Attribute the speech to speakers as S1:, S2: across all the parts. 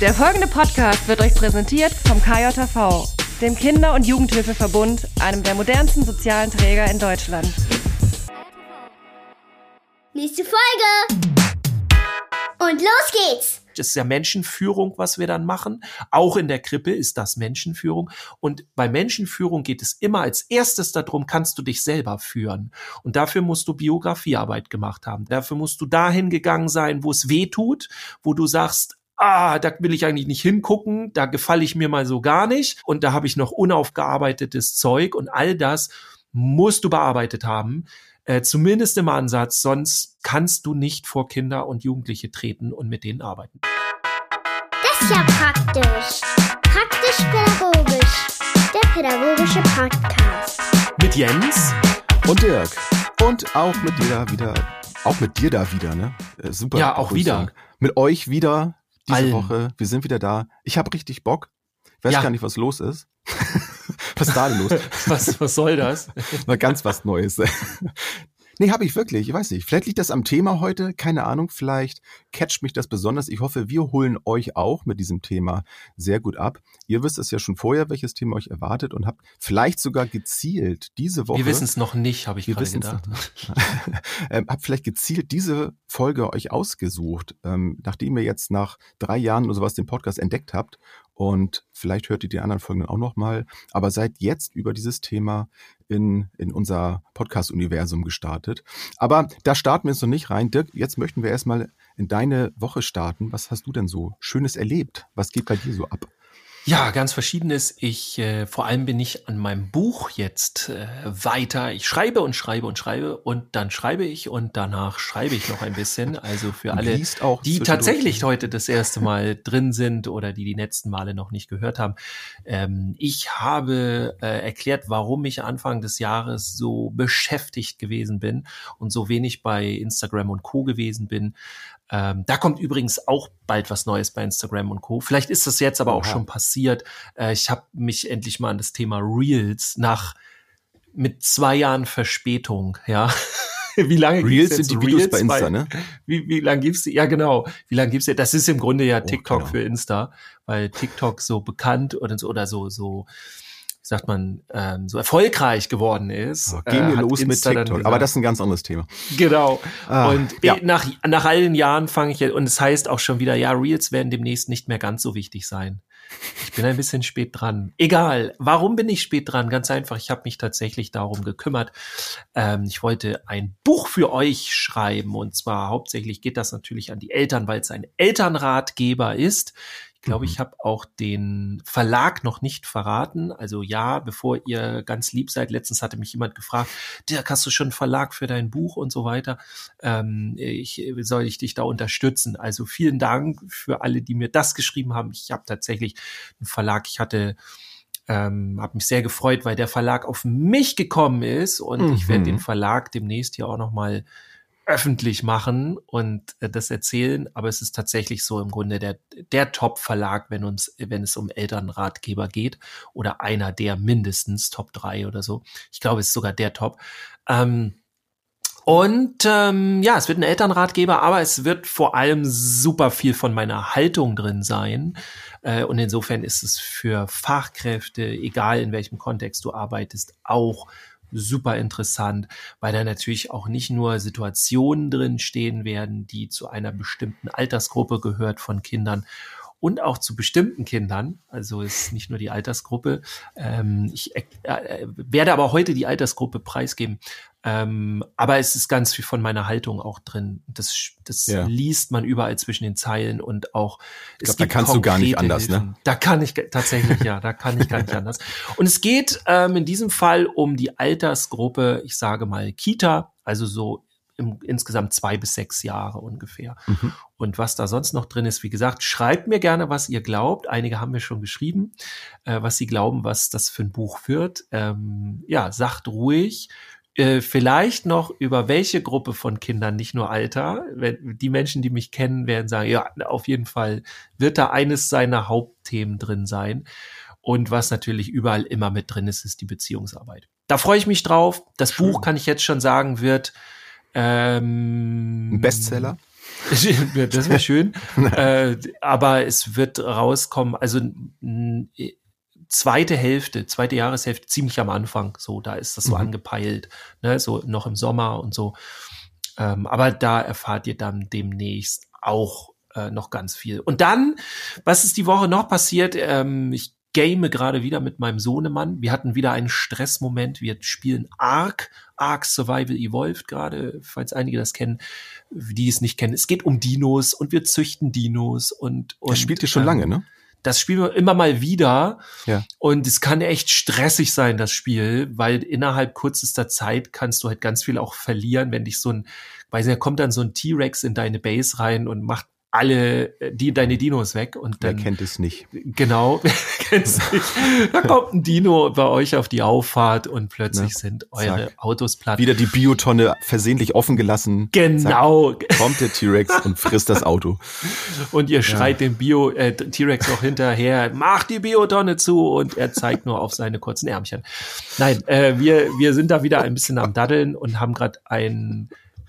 S1: Der folgende Podcast wird euch präsentiert vom KJV, dem Kinder- und Jugendhilfeverbund, einem der modernsten sozialen Träger in Deutschland.
S2: Nächste Folge! Und los geht's!
S3: Das ist ja Menschenführung, was wir dann machen. Auch in der Krippe ist das Menschenführung. Und bei Menschenführung geht es immer als erstes darum, kannst du dich selber führen. Und dafür musst du Biografiearbeit gemacht haben. Dafür musst du dahin gegangen sein, wo es weh tut, wo du sagst, ah, da will ich eigentlich nicht hingucken, da gefalle ich mir mal so gar nicht und da habe ich noch unaufgearbeitetes Zeug und all das musst du bearbeitet haben, äh, zumindest im Ansatz, sonst kannst du nicht vor Kinder und Jugendliche treten und mit denen arbeiten.
S2: Das ist ja praktisch. Praktisch-pädagogisch. Der pädagogische Podcast.
S3: Mit Jens
S4: Und Dirk. Und auch mit dir da wieder. Auch mit dir da wieder, ne? Äh, super.
S3: Ja, auch wieder.
S4: Mit euch wieder diese
S3: Allen.
S4: Woche. Wir sind wieder da. Ich habe richtig Bock. Ich weiß
S3: Ja.
S4: gar nicht, was los ist. was ist da denn los?
S3: was, was soll das?
S4: Mal ganz was Neues. Nee, habe ich wirklich. Ich weiß nicht. Vielleicht liegt das am Thema heute. Keine Ahnung. Vielleicht catcht mich das besonders. Ich hoffe, wir holen euch auch mit diesem Thema sehr gut ab. Ihr wisst es ja schon vorher, welches Thema euch erwartet und habt vielleicht sogar gezielt diese Woche.
S3: Wir wissen es noch nicht, habe ich
S4: Wir
S3: gerade gedacht.
S4: ähm, habt vielleicht gezielt diese Folge euch ausgesucht, ähm, nachdem ihr jetzt nach drei Jahren oder sowas den Podcast entdeckt habt. Und vielleicht hört ihr die anderen Folgen auch nochmal. Aber seid jetzt über dieses Thema in, in unser Podcast-Universum gestartet. Aber da starten wir jetzt noch nicht rein. Dirk, jetzt möchten wir erstmal in deine Woche starten. Was hast du denn so Schönes erlebt? Was geht bei dir so ab?
S3: Ja, ganz verschiedenes. Ich, äh, vor allem bin ich an meinem Buch jetzt äh, weiter. Ich schreibe und schreibe und schreibe und dann schreibe ich und danach schreibe ich noch ein bisschen. Also für
S4: Und
S3: alle, die tatsächlich heute das erste Mal drin sind oder die die letzten Male noch nicht gehört haben. Ähm, ich habe äh, erklärt, warum ich Anfang des Jahres so beschäftigt gewesen bin und so wenig bei Instagram und Co. gewesen bin. Ähm, da kommt übrigens auch bald was Neues bei Instagram und Co. Vielleicht ist das jetzt aber auch
S4: Oha.
S3: schon passiert. Äh, ich habe mich endlich mal an das Thema Reels nach mit zwei Jahren Verspätung, ja. Wie lange
S4: Reels sind die Videos
S3: Reels
S4: bei Insta, ne?
S3: Wie, wie lange gibt's die? Ja, genau. Wie lange gibt's die? Das ist im Grunde ja
S4: Oh,
S3: TikTok
S4: genau.
S3: für Insta, weil TikTok so bekannt oder so, oder so, so, sagt man, ähm, so erfolgreich geworden ist.
S4: So, gehen wir
S3: äh,
S4: los mit
S3: Insta
S4: TikTok. Aber das ist ein ganz anderes Thema.
S3: Genau.
S4: Ah,
S3: und
S4: ja.
S3: eh, nach, nach all den Jahren fange ich jetzt, und es heißt auch schon wieder, ja, Reels werden demnächst nicht mehr ganz so wichtig sein. Ich bin ein bisschen spät dran. Egal. Warum bin ich spät dran? Ganz einfach. Ich habe mich tatsächlich darum gekümmert. Ähm, ich wollte ein Buch für euch schreiben. Und zwar hauptsächlich geht das natürlich an die Eltern, weil es ein Elternratgeber ist. Ich glaube,
S4: Mhm.
S3: ich habe auch den Verlag noch nicht verraten. Also ja, bevor ihr ganz lieb seid, letztens hatte mich jemand gefragt, Dirk, hast du schon einen Verlag für dein Buch und so weiter? Ähm, ich, soll ich dich da unterstützen? Also vielen Dank für alle, die mir das geschrieben haben. Ich habe tatsächlich einen Verlag, ich hatte ähm, habe mich sehr gefreut, weil der Verlag auf mich gekommen ist und ich werde
S4: Mhm.
S3: den Verlag demnächst hier auch noch mal öffentlich machen und äh, das erzählen, aber es ist tatsächlich so im Grunde der der Top Verlag, wenn uns wenn es um Elternratgeber geht oder einer der mindestens Top drei oder so. Ich glaube, es ist sogar der Top. Ähm, und ähm, ja, es wird ein Elternratgeber, aber es wird vor allem super viel von meiner Haltung drin sein. Äh, und insofern ist es für Fachkräfte, egal in welchem Kontext du arbeitest, auch super interessant, weil da natürlich auch nicht nur Situationen drin stehen werden, die zu einer bestimmten Altersgruppe gehört von Kindern und auch zu bestimmten Kindern. Also ist nicht nur die Altersgruppe. Ähm, ich äh, äh, werde aber heute die Altersgruppe preisgeben. Ähm, aber es ist ganz viel von meiner Haltung auch drin. Das, das
S4: Ja.
S3: liest man überall zwischen den Zeilen und auch.
S4: Ich glaub, da kannst du gar nicht anders, ne?
S3: Hilfen. Da kann ich tatsächlich, ja, da kann ich gar nicht anders. Und es geht ähm, in diesem Fall um die Altersgruppe, ich sage mal Kita, also so im, insgesamt zwei bis sechs Jahre ungefähr.
S4: Mhm.
S3: Und was da sonst noch drin ist, wie gesagt, schreibt mir gerne, was ihr glaubt. Einige haben mir schon geschrieben, äh, was sie glauben, was das für ein Buch wird. Ähm, ja, sagt ruhig. Äh, vielleicht noch über welche Gruppe von Kindern, nicht nur Alter. Wenn, die Menschen, die mich kennen, werden sagen, ja, auf jeden Fall wird da eines seiner Hauptthemen drin sein. Und was natürlich überall immer mit drin ist, ist die Beziehungsarbeit. Da freue ich mich drauf. Das
S4: Schön.
S3: Buch, kann ich jetzt schon sagen, wird ähm,
S4: Ein Bestseller?
S3: das wäre schön. äh, aber es wird rauskommen, also zweite Hälfte, zweite Jahreshälfte, ziemlich am Anfang. So, da ist das so
S4: Mhm.
S3: angepeilt, ne, so noch im Sommer und so. Ähm, aber da erfahrt ihr dann demnächst auch äh, noch ganz viel. Und dann, was ist die Woche noch passiert? Ähm, ich game gerade wieder mit meinem Sohnemann. Wir hatten wieder einen Stressmoment. Wir spielen Ark, Ark Survival Evolved gerade, falls einige das kennen, die es nicht kennen. Es geht um Dinos und wir züchten Dinos und, und
S4: Das spielt ihr schon
S3: ähm,
S4: lange, ne?
S3: Das spielen wir immer mal wieder.
S4: Ja.
S3: Und es kann echt stressig sein, das Spiel, weil innerhalb kürzester Zeit kannst du halt ganz viel auch verlieren, wenn dich so ein, weiß nicht, kommt dann so ein T-Rex in deine Base rein und macht alle äh, die deine Dinos weg und
S4: Wer
S3: dann
S4: kennt es nicht?
S3: genau kennst dich. da kommt ein Dino bei euch auf die Auffahrt und plötzlich
S4: Ne?
S3: sind eure
S4: Zack.
S3: Autos platt.
S4: Wieder die Biotonne versehentlich offen gelassen.
S3: Genau.
S4: Zack, kommt der T-Rex und frisst das Auto.
S3: Und ihr schreit dem Bio äh, T-Rex auch hinterher, mach die Biotonne zu und er zeigt nur auf seine kurzen Ärmchen. Nein, äh, wir wir sind da wieder ein bisschen am daddeln und haben gerade ein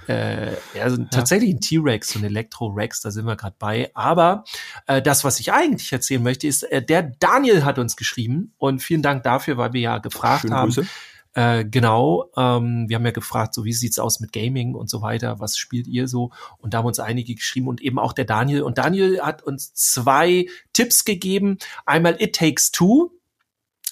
S3: äh, ja, so tatsächlich ein T-Rex, so ein Elektro-Rex, da sind wir gerade bei. Aber äh, das, was ich eigentlich erzählen möchte, ist, äh, der Daniel hat uns geschrieben und vielen Dank dafür, weil wir ja gefragt
S4: Schöne
S3: haben,
S4: Grüße.
S3: äh, genau, ähm, wir haben ja gefragt, so wie sieht's aus mit Gaming und so weiter, was spielt ihr so? Und da haben uns einige geschrieben und eben auch der Daniel. Und Daniel hat uns zwei Tipps gegeben. Einmal It Takes Two.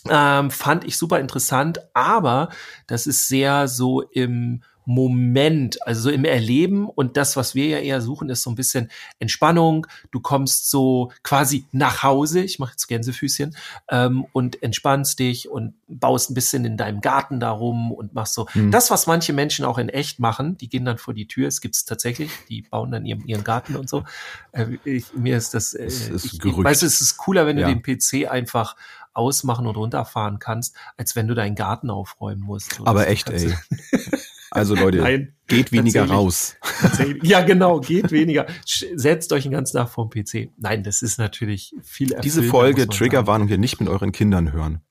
S3: Ähm, fand ich super interessant, aber das ist sehr so im Moment, also so im Erleben und das, was wir ja eher suchen, ist so ein bisschen Entspannung. Du kommst so quasi nach Hause, ich mache jetzt Gänsefüßchen, ähm, und entspannst dich und baust ein bisschen in deinem Garten darum und machst so
S4: Hm.
S3: das, was manche Menschen auch in echt machen. Die gehen dann vor die Tür, es gibt's tatsächlich, die bauen dann ihren, ihren Garten und so. Äh, ich, mir ist das, äh,
S4: Es ist
S3: ich, ich weiß, es ist cooler, wenn
S4: Ja.
S3: du den PC einfach ausmachen und runterfahren kannst, als wenn du deinen Garten aufräumen musst.
S4: Aber echt, ey. Also Leute,
S3: Nein,
S4: geht weniger
S3: tatsächlich.
S4: raus.
S3: tatsächlich. Ja, genau, geht weniger. Setzt euch den ganzen Tag vorm PC. Nein, das ist natürlich viel
S4: Diese
S3: erfüllender,
S4: Folge. Triggerwarnung, hier nicht mit euren Kindern hören.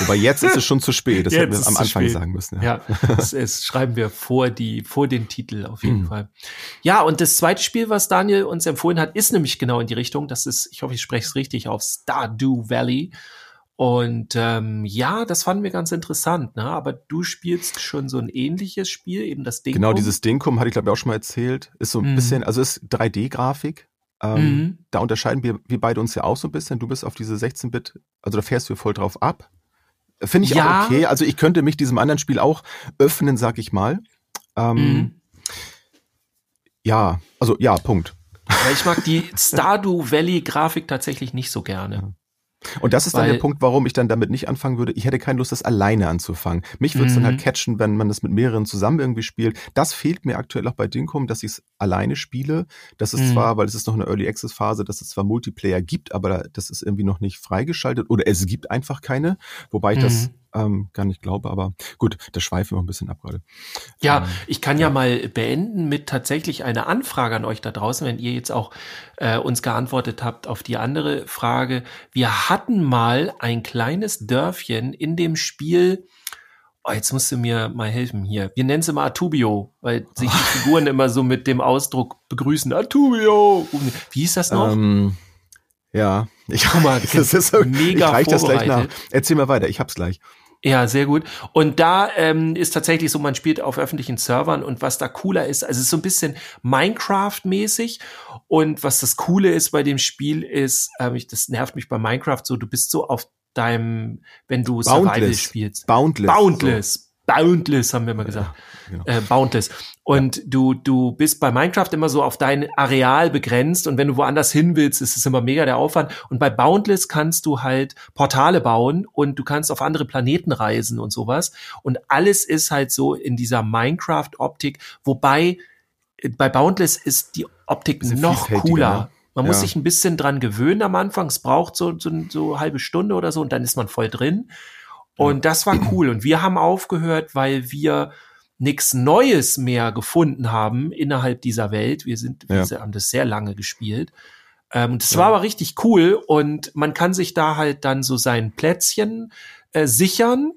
S4: Wobei jetzt ist es schon zu spät. Das
S3: Jetzt
S4: hätten wir am Anfang sagen müssen.
S3: Ja, das, es schreiben wir vor die vor den Titel auf jeden
S4: Mhm.
S3: Fall. Ja, und das zweite Spiel, was Daniel uns empfohlen hat, ist nämlich genau in die Richtung. Das ist, ich hoffe, ich spreche es richtig auf Stardew Valley. Und ähm, ja, das fanden wir ganz interessant. Ne? Aber du spielst schon so ein ähnliches Spiel, eben das Ding.
S4: Genau, dieses Dinkum hatte ich glaube ich auch schon mal erzählt. Ist so ein
S3: Mhm.
S4: bisschen, also ist 3D-Grafik. Ähm,
S3: Mhm.
S4: Da unterscheiden wir, wir beide uns ja auch so ein bisschen. Du bist auf diese 16-Bit, also da fährst du voll drauf ab. Finde ich
S3: Ja.
S4: auch okay. Also ich könnte mich diesem anderen Spiel auch öffnen, sag ich mal. Ähm,
S3: Mhm.
S4: Ja, also ja, Punkt.
S3: Ich mag die Stardew Valley Grafik tatsächlich nicht so gerne.
S4: Und das ist dann
S3: Weil-
S4: der Punkt, warum ich dann damit nicht anfangen würde. Ich hätte keine Lust, das alleine anzufangen. Mich würde es dann
S3: Mhm.
S4: halt catchen, wenn man das mit mehreren zusammen irgendwie spielt. Das fehlt mir aktuell auch bei Dinkum, dass ich es alleine spiele. Das ist
S3: Mhm.
S4: zwar, weil es ist noch eine Early Access Phase, dass es zwar Multiplayer gibt, aber da- das ist irgendwie noch nicht freigeschaltet oder es gibt einfach keine, wobei ich das
S3: Mhm.
S4: Ähm, gar nicht glaube. Aber gut, das schweifen wir ein bisschen ab gerade.
S3: Ja,
S4: Ähm,
S3: ich kann ja. mal beenden mit tatsächlich einer Anfrage an euch da draußen, wenn ihr jetzt auch äh, uns geantwortet habt auf die andere Frage. Wir hatten mal ein kleines Dörfchen in dem Spiel. Oh, jetzt musst du mir mal helfen hier. Wir nennen es immer Atubio, weil sich die Figuren immer so mit dem Ausdruck begrüßen. Atubio! Wie hieß das noch?
S4: Ähm, ja, ich,
S3: Guck mal,
S4: das ist so,
S3: mega
S4: ich reich das gleich nach. Erzähl mal weiter, ich hab's gleich.
S3: Ja, sehr gut. Und da ähm, ist tatsächlich so, man spielt auf öffentlichen Servern und was da cooler ist, also es ist so ein bisschen Minecraft-mäßig und was das Coole ist bei dem Spiel ist, ähm, ich, das nervt mich bei Minecraft so, du bist so auf deinem, wenn du Survival
S4: Boundless.
S3: spielst.
S4: Boundless.
S3: Boundless. Boundless haben wir mal gesagt.
S4: genau.
S3: Äh, boundless. Und du, du bist bei Minecraft immer so auf dein Areal begrenzt und wenn du woanders hin willst, ist es immer mega der Aufwand. Und bei Boundless kannst du halt Portale bauen und du kannst auf andere Planeten reisen und sowas. Und alles ist halt so in dieser Minecraft-Optik, wobei äh, bei Boundless ist die Optik noch
S4: vielfältiger,
S3: cooler.
S4: ne?
S3: Man muss
S4: Ja.
S3: sich ein bisschen dran gewöhnen am Anfang. Es braucht so, so, so eine halbe Stunde oder so und dann ist man voll drin. Und das war cool. Und wir haben aufgehört, weil wir nichts Neues mehr gefunden haben innerhalb dieser Welt. Wir sind,
S4: Ja.
S3: wir haben das sehr lange gespielt. Ähm, das war aber richtig cool und man kann sich da halt dann so sein Plätzchen äh, sichern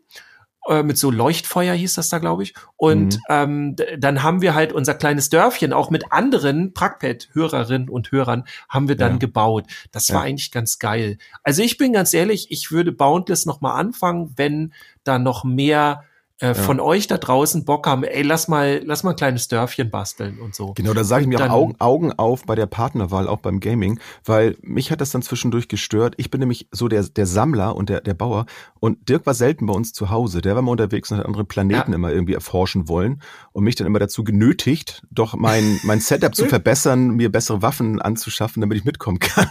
S3: äh, mit so Leuchtfeuer hieß das da, glaube ich. Und
S4: Mhm.
S3: ähm, dann haben wir halt unser kleines Dörfchen auch mit anderen Prackpad-Hörerinnen und Hörern haben wir dann
S4: Ja.
S3: gebaut. Das war
S4: Ja.
S3: eigentlich ganz geil. Also ich bin ganz ehrlich, ich würde Boundless noch mal anfangen, wenn da noch mehr äh, von euch da draußen Bock haben. Ey, lass mal, lass mal ein kleines Dörfchen basteln und so.
S4: Genau, da sage ich mir auch Augen, Augen auf bei der Partnerwahl, auch beim Gaming, weil mich hat das dann zwischendurch gestört. Ich bin nämlich so der, der Sammler und der, der Bauer und Dirk war selten bei uns zu Hause. Der war mal unterwegs und hat andere Planeten
S3: Ja.
S4: immer irgendwie erforschen wollen und mich dann immer dazu genötigt, doch mein, mein Setup zu verbessern, mir bessere Waffen anzuschaffen, damit ich mitkommen kann.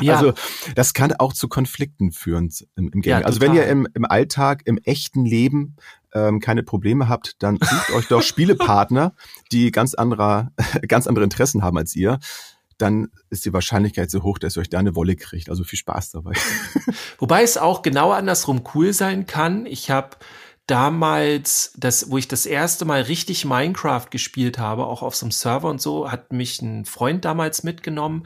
S3: Ja.
S4: Also das kann auch zu Konflikten führen im, im Gaming.
S3: Ja,
S4: also wenn ihr im, im Alltag, im echten Leben ähm, keine Probleme habt, dann sucht euch doch Spielepartner, die ganz anderer, ganz andere Interessen haben als ihr. Dann ist die Wahrscheinlichkeit so hoch, dass ihr euch da eine Wolle kriegt. Also viel Spaß dabei.
S3: Wobei es auch genau andersrum cool sein kann. Ich habe damals, das, wo ich das erste Mal richtig Minecraft gespielt habe, auch auf so einem Server und so, hat mich ein Freund damals mitgenommen.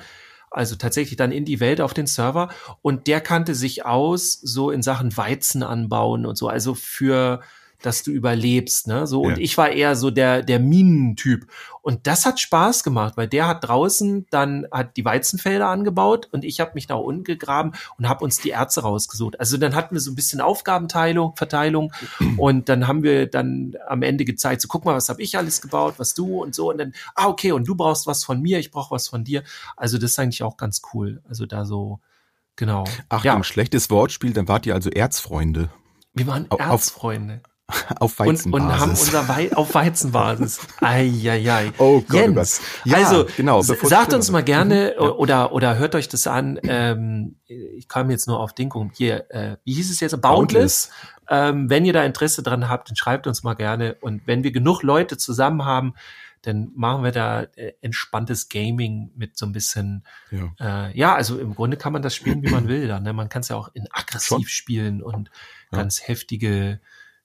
S3: Also tatsächlich dann in die Welt auf den Server und der kannte sich aus so in Sachen Weizen anbauen und so. Also für dass du überlebst, ne? So, und
S4: Ja.
S3: ich war eher so der, der Minentyp. Und das hat Spaß gemacht, weil der hat draußen dann hat die Weizenfelder angebaut und ich habe mich nach unten gegraben und habe uns die Erze rausgesucht. Also dann hatten wir so ein bisschen Aufgabenteilung, Verteilung und dann haben wir dann am Ende gezeigt, so guck mal, was habe ich alles gebaut, was du und so und dann, ah okay, und du brauchst was von mir, ich brauche was von dir. Also das ist eigentlich auch ganz cool. Also da so, genau.
S4: Achtung,
S3: ja,
S4: schlechtes Wortspiel, dann wart ihr also Erzfreunde.
S3: wir waren Erzfreunde.
S4: Auf
S3: und,
S4: Weizenbasis.
S3: und haben unser Wei auf Weizenbasis. Eieiei.
S4: Oh Gott, oh
S3: Jens.
S4: Ja,
S3: also
S4: genau,
S3: sagt uns mal gerne
S4: Mhm, ja.
S3: oder oder hört euch das an. Ähm, ich kam jetzt nur auf Ding um hier. Äh, wie hieß es jetzt? Boundless. Ähm, wenn ihr da Interesse dran habt, dann schreibt uns mal gerne. Und wenn wir genug Leute zusammen haben, dann machen wir da äh, entspanntes Gaming mit so ein bisschen.
S4: Ja.
S3: Äh, ja, also im Grunde kann man das spielen, wie man will. Dann, ne? Man kann es ja auch in aggressiv
S4: Schon.
S3: spielen und
S4: Ja.
S3: ganz heftige.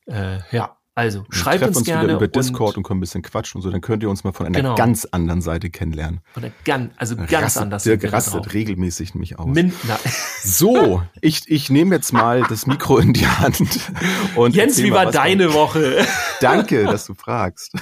S3: Äh, ja, also
S4: Wir
S3: schreibt uns
S4: uns
S3: gerne
S4: wieder über Discord und, können ein bisschen quatschen und so, dann könnt ihr uns mal von einer
S3: Genau.
S4: ganz anderen Seite kennenlernen.
S3: Von der ganz, also ganz
S4: rastet,
S3: anders. da
S4: rastet regelmäßig nämlich aus.
S3: Min
S4: So, ich, ich nehme jetzt mal das Mikro in die Hand. Und
S3: Jens, wie war deine Woche?
S4: Danke, dass du fragst.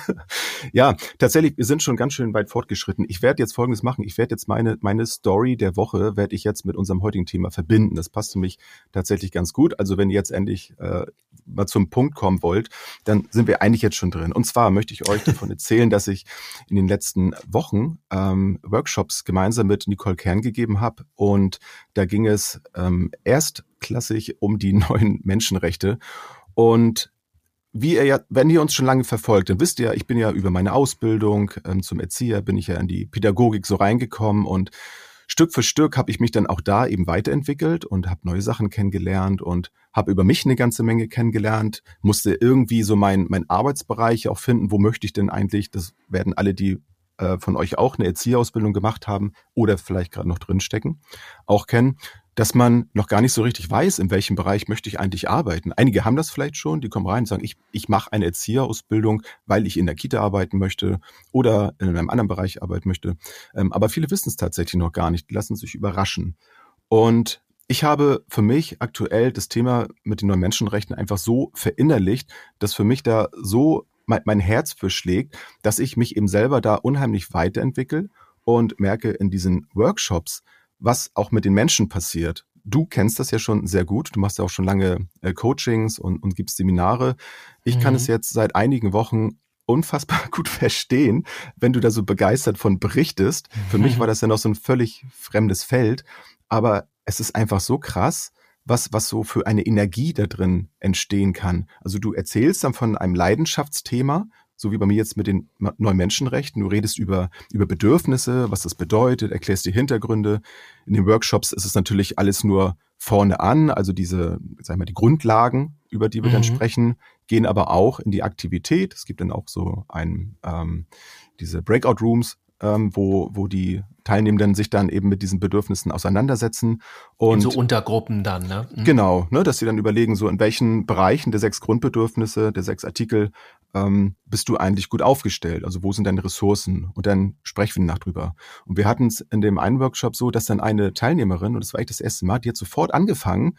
S4: Ja, tatsächlich, wir sind schon ganz schön weit fortgeschritten. Ich werde jetzt Folgendes machen. Ich werde jetzt meine, meine Story der Woche, werde ich jetzt mit unserem heutigen Thema verbinden. Das passt für mich tatsächlich ganz gut. Also wenn ihr jetzt endlich äh, mal zum Punkt kommen wollt, dann sind wir eigentlich jetzt schon drin. Und zwar möchte ich euch davon erzählen, dass ich in den letzten Wochen ähm, Workshops gemeinsam mit Nicole Kern gegeben habe. Und da ging es ähm, erstklassig um die neuen Menschenrechte. Und wie ihr ja, wenn ihr uns schon lange verfolgt, dann wisst ihr, ich bin ja über meine Ausbildung ähm, zum Erzieher, bin ich ja in die Pädagogik so reingekommen und Stück für Stück habe ich mich dann auch da eben weiterentwickelt und habe neue Sachen kennengelernt und habe über mich eine ganze Menge kennengelernt, musste irgendwie so mein, mein Arbeitsbereich auch finden, wo möchte ich denn eigentlich, das werden alle, die äh, von euch auch eine Erzieherausbildung gemacht haben oder vielleicht gerade noch drinstecken, auch kennen, dass man noch gar nicht so richtig weiß, in welchem Bereich möchte ich eigentlich arbeiten. Einige haben das vielleicht schon, die kommen rein und sagen, ich, ich mache eine Erzieherausbildung, weil ich in der Kita arbeiten möchte oder in einem anderen Bereich arbeiten möchte. Ähm, aber viele wissen es tatsächlich noch gar nicht, lassen sich überraschen. Und ich habe für mich aktuell das Thema mit den neuen Menschenrechten einfach so verinnerlicht, dass für mich da so mein, mein Herz für schlägt, dass ich mich eben selber da unheimlich weiterentwickle und merke in diesen Workshops, was auch mit den Menschen passiert. Du kennst das ja schon sehr gut. Du machst ja auch schon lange äh, Coachings und, und gibst Seminare. Ich kann
S3: Mhm.
S4: es jetzt seit einigen Wochen unfassbar gut verstehen, wenn du da so begeistert von berichtest. Für mich war das ja noch so ein völlig fremdes Feld, aber es ist einfach so krass, was, was so für eine Energie da drin entstehen kann. Also du erzählst dann von einem Leidenschaftsthema, so wie bei mir jetzt mit den neuen Menschenrechten. Du redest über, über Bedürfnisse, was das bedeutet, erklärst die Hintergründe. In den Workshops ist es natürlich alles nur vorne an, also diese, sag ich mal, die Grundlagen, über die wir dann
S3: Mhm.
S4: sprechen, gehen aber auch in die Aktivität. Es gibt dann auch so ein, ähm, diese Breakout Rooms, ähm, wo, wo die Teilnehmenden sich dann eben mit diesen Bedürfnissen auseinandersetzen.
S3: In
S4: Und
S3: so Untergruppen dann, ne? Mhm.
S4: Genau, ne, dass sie dann überlegen, so in welchen Bereichen der sechs Grundbedürfnisse, der sechs Artikel ähm, bist du eigentlich gut aufgestellt? Also wo sind deine Ressourcen? Und dann sprechen wir nach drüber. Und wir hatten es in dem einen Workshop so, dass dann eine Teilnehmerin, und das war echt das erste Mal, die hat sofort angefangen,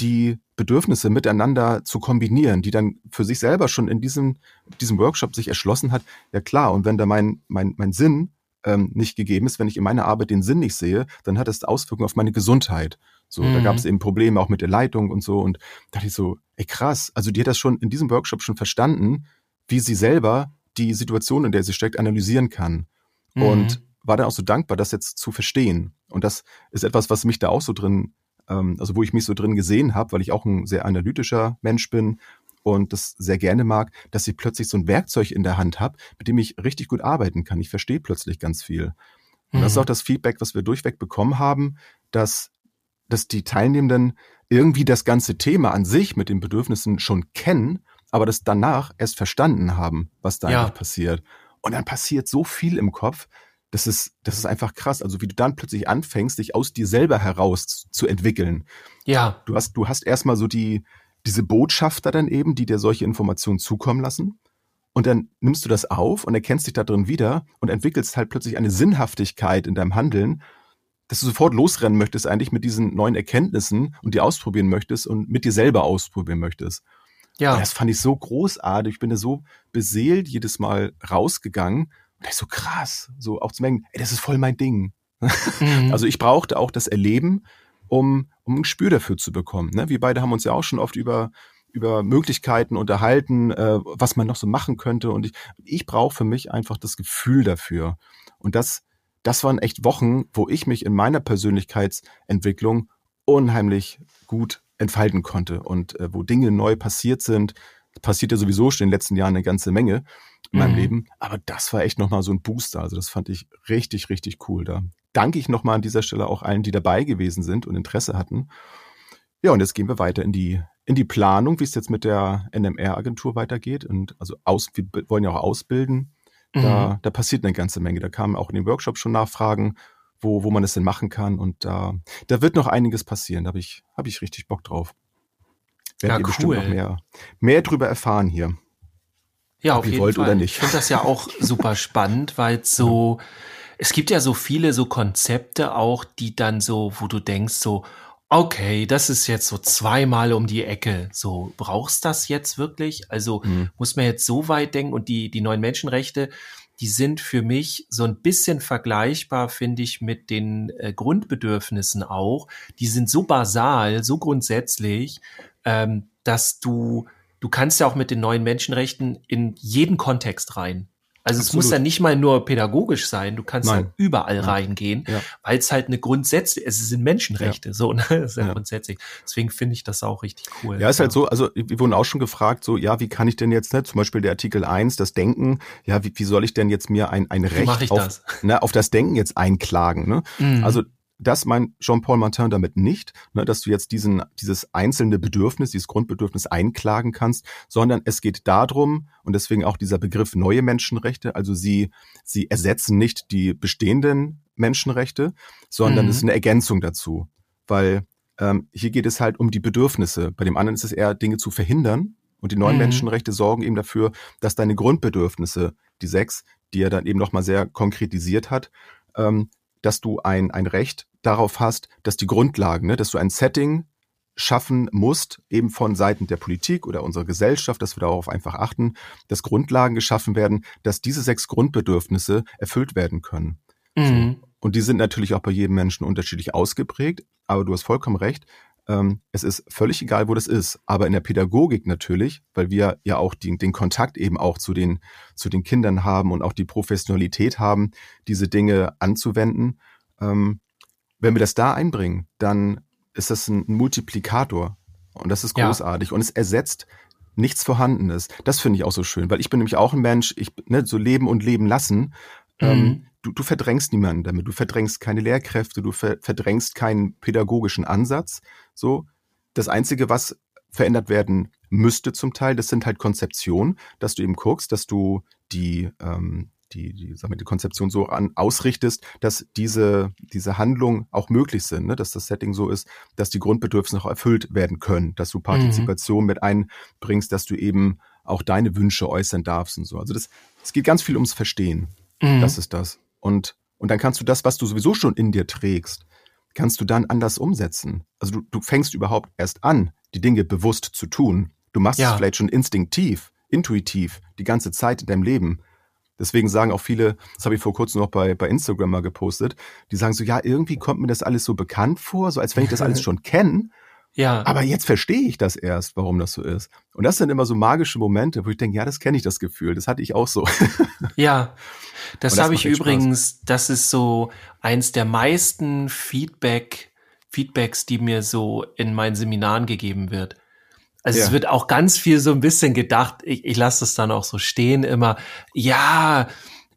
S4: die Bedürfnisse miteinander zu kombinieren, die dann für sich selber schon in diesem, diesem Workshop sich erschlossen hat, ja klar, und wenn da mein, mein, mein Sinn ähm, nicht gegeben ist, wenn ich in meiner Arbeit den Sinn nicht sehe, dann hat das Auswirkungen auf meine Gesundheit. So, mhm. da gab es eben Probleme auch mit der Leitung und so. Und da dachte ich so, ey krass, also die hat das schon in diesem Workshop schon verstanden, wie sie selber die Situation, in der sie steckt, analysieren kann. Mhm. Und war dann auch so dankbar, das jetzt zu verstehen. Und das ist etwas, was mich da auch so drin, ähm, also wo ich mich so drin gesehen habe, weil ich auch ein sehr analytischer Mensch bin und das sehr gerne mag, dass ich plötzlich so ein Werkzeug in der Hand habe, mit dem ich richtig gut arbeiten kann. Ich verstehe plötzlich ganz viel. Und mhm. das ist mhm. auch das Feedback, was wir durchweg bekommen haben, dass, dass die Teilnehmenden irgendwie das ganze Thema an sich mit den Bedürfnissen schon kennen, aber das danach erst verstanden haben, was da ja. eigentlich passiert. Und dann passiert so viel im Kopf, das ist, das ist einfach krass. Also wie du dann plötzlich anfängst, dich aus dir selber heraus zu entwickeln.
S3: Ja.
S4: Du hast, du hast erstmal so die, diese Botschafter dann eben, die dir solche Informationen zukommen lassen. Und dann nimmst du das auf und erkennst dich da drin wieder und entwickelst halt plötzlich eine Sinnhaftigkeit in deinem Handeln, dass du sofort losrennen möchtest eigentlich mit diesen neuen Erkenntnissen und die ausprobieren möchtest und mit dir selber ausprobieren möchtest. Ja. Und das fand ich so großartig. Ich bin da so beseelt jedes Mal rausgegangen. Und ist so krass. So auch zu merken, ey, das ist voll mein Ding. Mhm. Also ich brauchte auch das Erleben, um, um ein Gespür dafür zu bekommen. Ne? Wir beide haben uns ja auch schon oft über über Möglichkeiten unterhalten, äh, was man noch so machen könnte. Und ich, ich brauche für mich einfach das Gefühl dafür. Und das, das waren echt Wochen, wo ich mich in meiner Persönlichkeitsentwicklung unheimlich gut entfalten konnte und äh, wo Dinge neu passiert sind. Passiert ja sowieso schon in den letzten Jahren eine ganze Menge in meinem mhm. Leben. Aber das war echt nochmal so ein Booster. Also das fand ich richtig, richtig cool. Da danke ich nochmal an dieser Stelle auch allen, die dabei gewesen sind und Interesse hatten. Ja, und jetzt gehen wir weiter in die, in die Planung, wie es jetzt mit der NMR-Agentur weitergeht. Und also aus, wir wollen ja auch ausbilden. Da, mhm. da passiert eine ganze Menge. Da kamen auch in den Workshops schon Nachfragen, wo, wo man es denn machen kann. Und da, da wird noch einiges passieren. Da habe ich, hab ich richtig Bock drauf. Werdet ja, ihr cool. bestimmt noch mehr, mehr drüber erfahren hier.
S3: Ja, auf jeden wollt Fall. Oder nicht. Ich finde das ja auch super spannend, weil so, es gibt ja so viele so Konzepte auch, die dann so, wo du denkst so, okay, das ist jetzt so zweimal um die Ecke. So, brauchst das jetzt wirklich? Also mhm. muss man jetzt so weit denken und die, die neuen Menschenrechte, die sind für mich so ein bisschen vergleichbar, finde ich, mit den äh, Grundbedürfnissen auch. Die sind so basal, so grundsätzlich, ähm, dass du, du kannst ja auch mit den neuen Menschenrechten in jeden Kontext rein. Also Absolut. es muss ja nicht mal nur pädagogisch sein, du kannst Nein. überall ja. reingehen, ja. weil es halt eine Grundsätze, es sind Menschenrechte, ja. so, ne? Das ist ja, grundsätzlich. Deswegen finde ich das auch richtig cool.
S4: Ja, ist halt so, also wir wurden auch schon gefragt, so, ja, wie kann ich denn jetzt, ne, zum Beispiel der Artikel 1, das Denken, ja, wie, wie soll ich denn jetzt mir ein, ein Recht auf das? Ne, auf das Denken jetzt einklagen, ne? Mhm. Also das meint Jean-Paul Martin damit nicht, ne, dass du jetzt diesen, dieses einzelne Bedürfnis, dieses Grundbedürfnis einklagen kannst, sondern es geht darum, und deswegen auch dieser Begriff neue Menschenrechte, also sie, sie ersetzen nicht die bestehenden Menschenrechte, sondern mhm. es ist eine Ergänzung dazu. Weil ähm, hier geht es halt um die Bedürfnisse. Bei dem anderen ist es eher, Dinge zu verhindern. Und die neuen mhm. Menschenrechte sorgen eben dafür, dass deine Grundbedürfnisse, die sechs, die er dann eben nochmal sehr konkretisiert hat, ähm, dass du ein, ein Recht darauf hast, dass die Grundlagen, ne, dass du ein Setting schaffen musst, eben von Seiten der Politik oder unserer Gesellschaft, dass wir darauf einfach achten, dass Grundlagen geschaffen werden, dass diese sechs Grundbedürfnisse erfüllt werden können. Mhm. So. Und die sind natürlich auch bei jedem Menschen unterschiedlich ausgeprägt, aber du hast vollkommen recht. Ähm, es ist völlig egal, wo das ist. Aber in der Pädagogik natürlich, weil wir ja auch die, den Kontakt eben auch zu den, zu den Kindern haben und auch die Professionalität haben, diese Dinge anzuwenden, ähm, wenn wir das da einbringen, dann ist das ein Multiplikator. Und das ist großartig. Ja. Und es ersetzt nichts Vorhandenes. Das finde ich auch so schön, weil ich bin nämlich auch ein Mensch, ich, ne, so leben und leben lassen. Ähm, mhm. Ähm, du, du verdrängst niemanden damit. Du verdrängst keine Lehrkräfte, du ver verdrängst keinen pädagogischen Ansatz. So. Das Einzige, was verändert werden müsste zum Teil, das sind halt Konzeptionen, dass du eben guckst, dass du die, ähm, die, die, sagen wir, die Konzeption so an, ausrichtest, dass diese, diese Handlungen auch möglich sind, ne? dass das Setting so ist, dass die Grundbedürfnisse noch erfüllt werden können, dass du mhm. Partizipation mhm. mit einbringst, dass du eben auch deine Wünsche äußern darfst und so. Also das, es geht ganz viel ums Verstehen. Mhm. Das ist das. Und, und dann kannst du das, was du sowieso schon in dir trägst, kannst du dann anders umsetzen. Also du, du fängst überhaupt erst an, die Dinge bewusst zu tun. Du machst ja. es vielleicht schon instinktiv, intuitiv, die ganze Zeit in deinem Leben. Deswegen sagen auch viele, das habe ich vor kurzem noch bei, bei Instagram mal gepostet, die sagen so, ja, irgendwie kommt mir das alles so bekannt vor, so als wenn ich das alles schon kenne. Ja. Aber jetzt verstehe ich das erst, warum das so ist. Und das sind immer so magische Momente, wo ich denke, ja, das kenne ich, das Gefühl. Das hatte ich auch so.
S3: Ja, das, das habe ich übrigens, Spaß. das ist so eins der meisten Feedback, Feedbacks, die mir so in meinen Seminaren gegeben wird. Also ja. es wird auch ganz viel so ein bisschen gedacht, ich, ich lasse das dann auch so stehen immer, ja,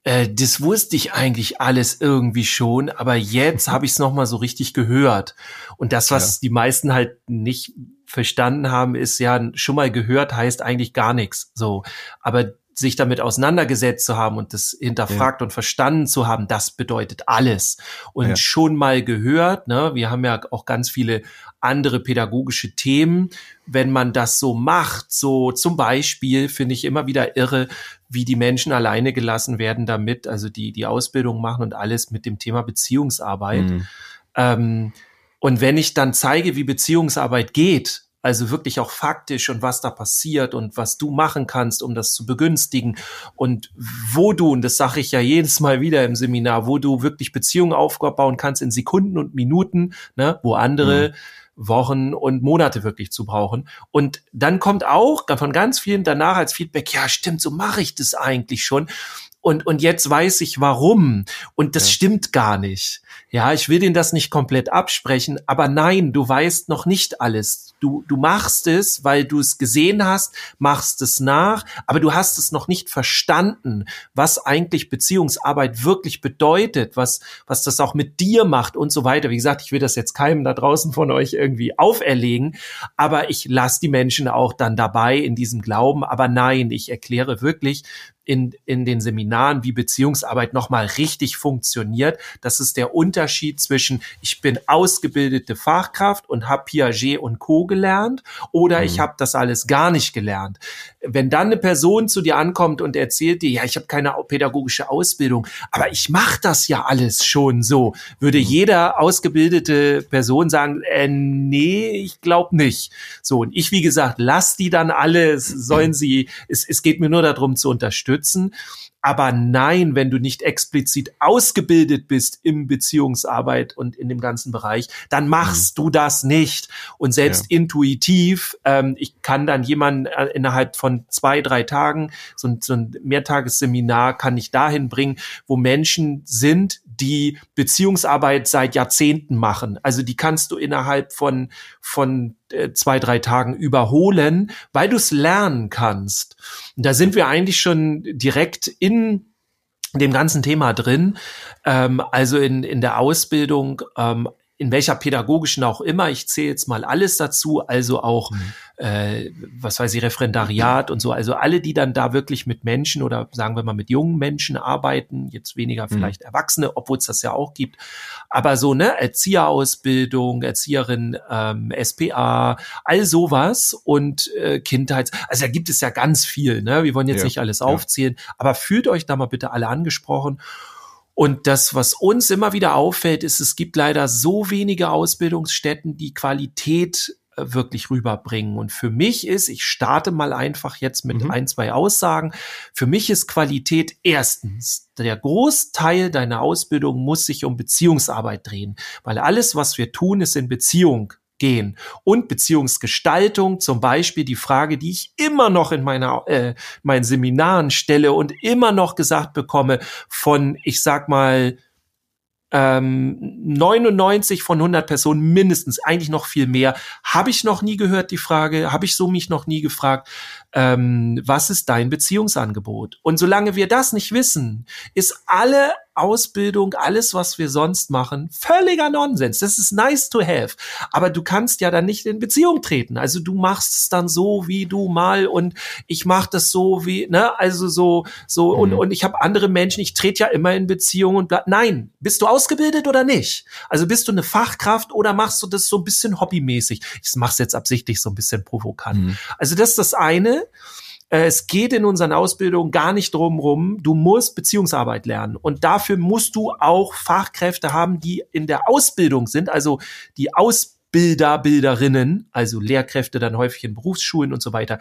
S3: äh, das wusste ich eigentlich alles irgendwie schon, aber jetzt habe ich es nochmal so richtig gehört. Und das, was ja. die meisten halt nicht verstanden haben, ist ja, schon mal gehört heißt eigentlich gar nichts. So. Aber sich damit auseinandergesetzt zu haben und das hinterfragt ja. und verstanden zu haben, das bedeutet alles. Und ja. schon mal gehört, ne, wir haben ja auch ganz viele andere pädagogische Themen. Wenn man das so macht, so zum Beispiel finde ich immer wieder irre, wie die Menschen alleine gelassen werden damit, also die die Ausbildung machen und alles mit dem Thema Beziehungsarbeit. Mhm. Ähm, und wenn ich dann zeige, wie Beziehungsarbeit geht, also wirklich auch faktisch und was da passiert und was du machen kannst, um das zu begünstigen und wo du, und das sage ich ja jedes Mal wieder im Seminar, wo du wirklich Beziehungen aufbauen kannst in Sekunden und Minuten, ne, wo andere mhm. Wochen und Monate wirklich zu brauchen. Und dann kommt auch von ganz vielen danach als Feedback, ja, stimmt, so mache ich das eigentlich schon und, und jetzt weiß ich warum. Und das ja. stimmt gar nicht. Ja, ich will denen das nicht komplett absprechen, aber nein, du weißt noch nicht alles. Du, du machst es, weil du es gesehen hast, machst es nach, aber du hast es noch nicht verstanden, was eigentlich Beziehungsarbeit wirklich bedeutet, was, was das auch mit dir macht und so weiter. Wie gesagt, ich will das jetzt keinem da draußen von euch irgendwie auferlegen, aber ich lasse die Menschen auch dann dabei in diesem Glauben. Aber nein, ich erkläre wirklich, in, in den Seminaren, wie Beziehungsarbeit nochmal richtig funktioniert. Das ist der Unterschied zwischen, ich bin ausgebildete Fachkraft und habe Piaget und Co. gelernt oder mhm. ich habe das alles gar nicht gelernt. Wenn dann eine Person zu dir ankommt und erzählt dir, ja, ich habe keine pädagogische Ausbildung, aber ich mache das ja alles schon so, würde mhm. jeder ausgebildete Person sagen, äh, nee, ich glaube nicht. So, und ich, wie gesagt, lass die dann alle, sollen sie, es, es geht mir nur darum zu unterstützen unterstützen. Aber nein, wenn du nicht explizit ausgebildet bist im Beziehungsarbeit und in dem ganzen Bereich, dann machst mhm. du das nicht. Und selbst ja. intuitiv, ähm, ich kann dann jemanden äh, innerhalb von zwei, drei Tagen, so ein, so ein Mehrtagesseminar kann ich dahin bringen, wo Menschen sind, die Beziehungsarbeit seit Jahrzehnten machen. Also die kannst du innerhalb von, von zwei, drei Tagen überholen, weil du es lernen kannst. Und da sind wir eigentlich schon direkt in dem ganzen Thema drin, ähm, also in, in der Ausbildung, ähm, in welcher pädagogischen auch immer, ich zähle jetzt mal alles dazu, also auch, mhm. Äh, was weiß ich, Referendariat und so, also alle, die dann da wirklich mit Menschen oder sagen wir mal mit jungen Menschen arbeiten, jetzt weniger mhm. vielleicht Erwachsene, obwohl es das ja auch gibt, aber so, ne, Erzieherausbildung, Erzieherin, ähm, SPA, all sowas und äh, Kindheits, also da gibt es ja ganz viel, ne, wir wollen jetzt ja. nicht alles aufzählen, ja. aber fühlt euch da mal bitte alle angesprochen und das, was uns immer wieder auffällt, ist, es gibt leider so wenige Ausbildungsstätten, die Qualität wirklich rüberbringen. Und für mich ist, ich starte mal einfach jetzt mit mhm. ein, zwei Aussagen. Für mich ist Qualität erstens, der Großteil deiner Ausbildung muss sich um Beziehungsarbeit drehen, weil alles, was wir tun, ist in Beziehung gehen. Und Beziehungsgestaltung, zum Beispiel die Frage, die ich immer noch in meiner, äh, meinen Seminaren stelle und immer noch gesagt bekomme von, ich sag mal, ähm, 99 von 100 Personen mindestens, eigentlich noch viel mehr, habe ich noch nie gehört die Frage, habe ich so mich noch nie gefragt, ähm, was ist dein Beziehungsangebot? Und solange wir das nicht wissen, ist alle Ausbildung, alles, was wir sonst machen, völliger Nonsens. Das ist nice to have. Aber du kannst ja dann nicht in Beziehung treten. Also du machst es dann so, wie du mal und ich mach das so, wie, ne, also so, so, mhm. und, und ich habe andere Menschen, ich trete ja immer in Beziehung und bleib, nein, bist du ausgebildet oder nicht? Also bist du eine Fachkraft oder machst du das so ein bisschen hobbymäßig? Ich mach's jetzt absichtlich so ein bisschen provokant. Mhm. Also das ist das eine. Äh, es geht in unseren Ausbildungen gar nicht drum rum. Du musst Beziehungsarbeit lernen. Und dafür musst du auch Fachkräfte haben, die in der Ausbildung sind, also die Ausbildung Bilder, Bilderinnen, also Lehrkräfte dann häufig in Berufsschulen und so weiter,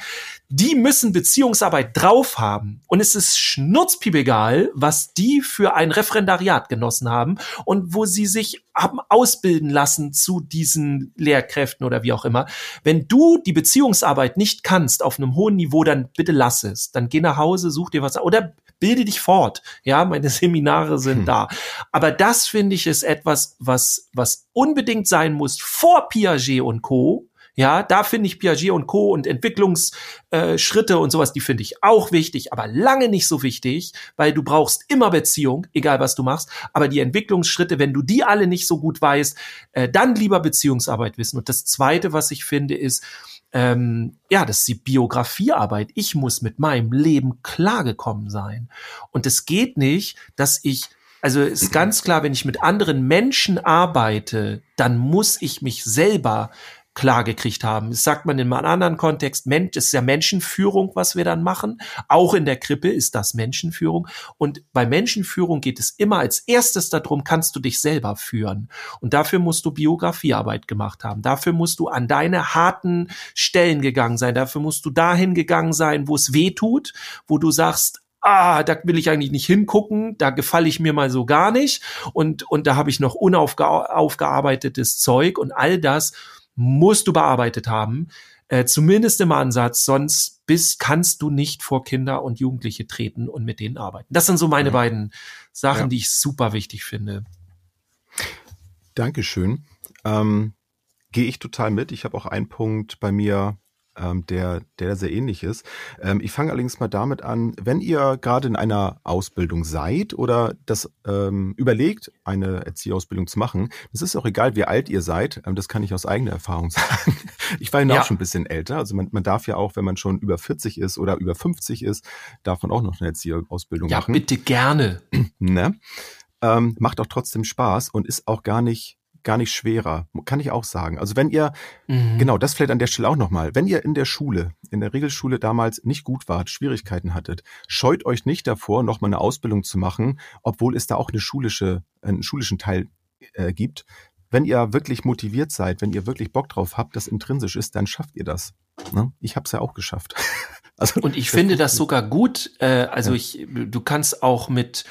S3: die müssen Beziehungsarbeit drauf haben. Und es ist schnurzpiepegal, was die für ein Referendariat genossen haben und wo sie sich haben ausbilden lassen zu diesen Lehrkräften oder wie auch immer. Wenn du die Beziehungsarbeit nicht kannst auf einem hohen Niveau, dann bitte lass es. Dann geh nach Hause, such dir was oder bilde dich fort. Ja, meine Seminare sind hm. da. Aber das finde ich ist etwas, was, was unbedingt sein muss vor Piaget und Co. Ja, da finde ich Piaget und Co. und Entwicklungsschritte und sowas, die finde ich auch wichtig, aber lange nicht so wichtig, weil du brauchst immer Beziehung, egal was du machst. Aber die Entwicklungsschritte, wenn du die alle nicht so gut weißt, äh, dann lieber Beziehungsarbeit wissen. Und das Zweite, was ich finde, ist, ähm, ja, das ist die Biografiearbeit. Ich muss mit meinem Leben klargekommen sein. Und es geht nicht, dass ich also ist ganz klar, wenn ich mit anderen Menschen arbeite, dann muss ich mich selber klar gekriegt haben. Das sagt man in einem anderen Kontext. Mensch, ist ja Menschenführung, was wir dann machen. Auch in der Krippe ist das Menschenführung. Und bei Menschenführung geht es immer als erstes darum, kannst du dich selber führen. Und dafür musst du Biografiearbeit gemacht haben. Dafür musst du an deine harten Stellen gegangen sein. Dafür musst du dahin gegangen sein, wo es weh tut, wo du sagst, ah, da will ich eigentlich nicht hingucken, da gefalle ich mir mal so gar nicht und, und da habe ich noch unaufgearbeitetes Zeug und all das musst du bearbeitet haben, äh, zumindest im Ansatz, sonst bist, kannst du nicht vor Kinder und Jugendliche treten und mit denen arbeiten. Das sind so meine ja. beiden Sachen, ja. die ich super wichtig finde.
S4: Dankeschön. Ähm, Gehe ich total mit. Ich habe auch einen Punkt bei mir ähm, der, der sehr ähnlich ist. Ähm, ich fange allerdings mal damit an, wenn ihr gerade in einer Ausbildung seid oder das ähm, überlegt, eine Erzieherausbildung zu machen, es ist auch egal, wie alt ihr seid, ähm, das kann ich aus eigener Erfahrung sagen. Ich war ja auch schon ein bisschen älter, also man, man darf ja auch, wenn man schon über 40 ist oder über 50 ist, darf man auch noch eine Erzieherausbildung
S3: ja,
S4: machen.
S3: Ja, bitte gerne.
S4: ne? Ähm, macht auch trotzdem Spaß und ist auch gar nicht gar nicht schwerer, kann ich auch sagen. Also wenn ihr, mhm. genau, das vielleicht an der Stelle auch nochmal, wenn ihr in der Schule, in der Regelschule damals nicht gut wart, Schwierigkeiten hattet, scheut euch nicht davor, nochmal eine Ausbildung zu machen, obwohl es da auch eine schulische, einen schulischen Teil äh, gibt. Wenn ihr wirklich motiviert seid, wenn ihr wirklich Bock drauf habt, das intrinsisch ist, dann schafft ihr das. Ne? Ich habe es ja auch geschafft.
S3: also, und ich das finde das sogar gut. Äh, also ja. ich, du kannst auch mit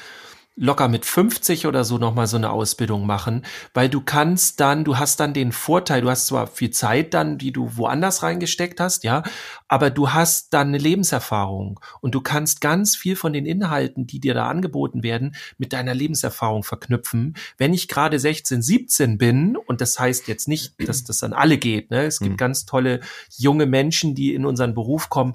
S3: locker mit 50 oder so nochmal so eine Ausbildung machen, weil du kannst dann, du hast dann den Vorteil, du hast zwar viel Zeit dann, die du woanders reingesteckt hast, ja, aber du hast dann eine Lebenserfahrung und du kannst ganz viel von den Inhalten, die dir da angeboten werden, mit deiner Lebenserfahrung verknüpfen. Wenn ich gerade 16, 17 bin, und das heißt jetzt nicht, dass das an alle geht, ne, es gibt mhm. ganz tolle junge Menschen, die in unseren Beruf kommen,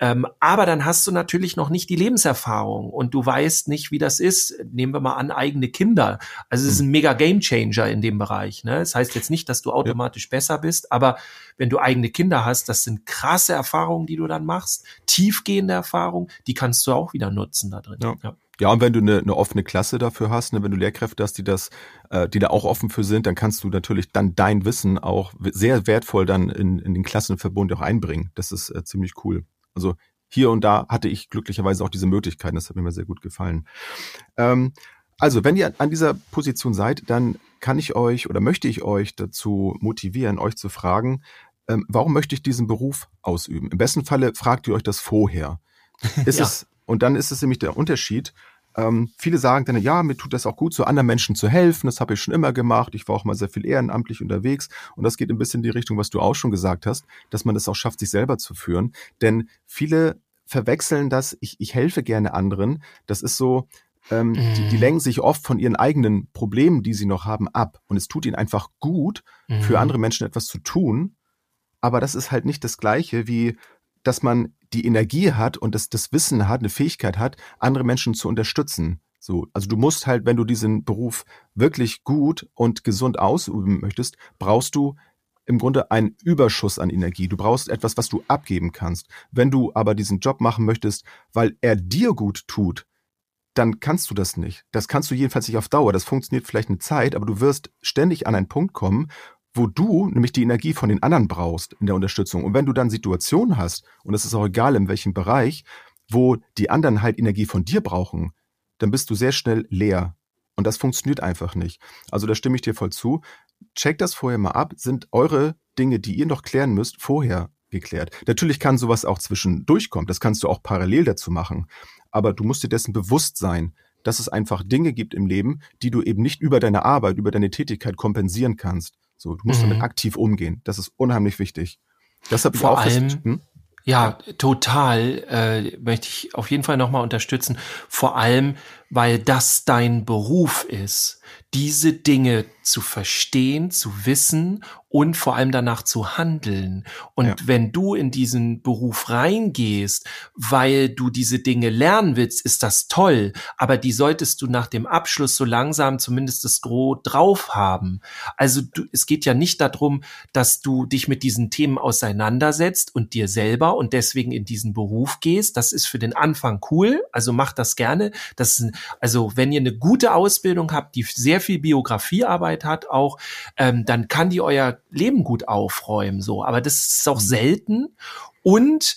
S3: ähm, aber dann hast du natürlich noch nicht die Lebenserfahrung und du weißt nicht, wie das ist. Nehmen wir mal an, eigene Kinder. Also es ist ein mega Gamechanger in dem Bereich. Ne? Das heißt jetzt nicht, dass du automatisch ja. besser bist, aber wenn du eigene Kinder hast, das sind krasse Erfahrungen, die du dann machst, tiefgehende Erfahrungen, die kannst du auch wieder nutzen da drin.
S4: Ja. ja. Ja, und wenn du eine, eine offene Klasse dafür hast, ne, wenn du Lehrkräfte hast, die das, äh, die da auch offen für sind, dann kannst du natürlich dann dein Wissen auch sehr wertvoll dann in, in den Klassenverbund auch einbringen. Das ist äh, ziemlich cool. Also hier und da hatte ich glücklicherweise auch diese Möglichkeiten. Das hat mir sehr gut gefallen. Ähm, also, wenn ihr an dieser Position seid, dann kann ich euch oder möchte ich euch dazu motivieren, euch zu fragen, ähm, warum möchte ich diesen Beruf ausüben? Im besten Falle fragt ihr euch das vorher. Ist ja. es, und dann ist es nämlich der Unterschied, ähm, viele sagen dann, ja, mir tut das auch gut, so anderen Menschen zu helfen. Das habe ich schon immer gemacht. Ich war auch mal sehr viel ehrenamtlich unterwegs. Und das geht ein bisschen in die Richtung, was du auch schon gesagt hast, dass man es auch schafft, sich selber zu führen. Denn viele verwechseln das, ich, ich helfe gerne anderen. Das ist so, ähm, mm. die, die mhm. lenken sich oft von ihren eigenen Problemen, die sie noch haben, ab. Und es tut ihnen einfach gut, mm. für mhm. andere Menschen etwas zu tun. Aber das ist halt nicht das Gleiche wie dass man die Energie hat und das, das Wissen hat, eine Fähigkeit hat, andere Menschen zu unterstützen. So, also du musst halt, wenn du diesen Beruf wirklich gut und gesund ausüben möchtest, brauchst du im Grunde einen Überschuss an Energie. Du brauchst etwas, was du abgeben kannst. Wenn du aber diesen Job machen möchtest, weil er dir gut tut, dann kannst du das nicht. Das kannst du jedenfalls nicht auf Dauer. Das funktioniert vielleicht eine Zeit, aber du wirst ständig an einen Punkt kommen, wo du nämlich die Energie von den anderen brauchst in der Unterstützung. Und wenn du dann Situationen hast, und es ist auch egal in welchem Bereich, wo die anderen halt Energie von dir brauchen, dann bist du sehr schnell leer. Und das funktioniert einfach nicht. Also da stimme ich dir voll zu. Check das vorher mal ab. Sind eure Dinge, die ihr noch klären müsst, vorher geklärt? Natürlich kann sowas auch zwischendurch kommen. Das kannst du auch parallel dazu machen. Aber du musst dir dessen bewusst sein, dass es einfach Dinge gibt im Leben, die du eben nicht über deine Arbeit, über deine Tätigkeit kompensieren kannst. So, du musst mhm. damit aktiv umgehen. Das ist unheimlich wichtig.
S3: Ich Vor allem, hm? Ja, total. Äh, möchte ich auf jeden Fall nochmal unterstützen. Vor allem, weil das dein Beruf ist, diese Dinge zu verstehen, zu wissen und vor allem danach zu handeln. Und ja. wenn du in diesen Beruf reingehst, weil du diese Dinge lernen willst, ist das toll. Aber die solltest du nach dem Abschluss so langsam zumindest das Gros drauf haben. Also du, es geht ja nicht darum, dass du dich mit diesen Themen auseinandersetzt und dir selber und deswegen in diesen Beruf gehst. Das ist für den Anfang cool. Also mach das gerne. Das ist also wenn ihr eine gute Ausbildung habt, die sehr viel Biografiearbeit hat auch, ähm, dann kann die euer Leben gut aufräumen, so. Aber das ist auch mhm. selten. Und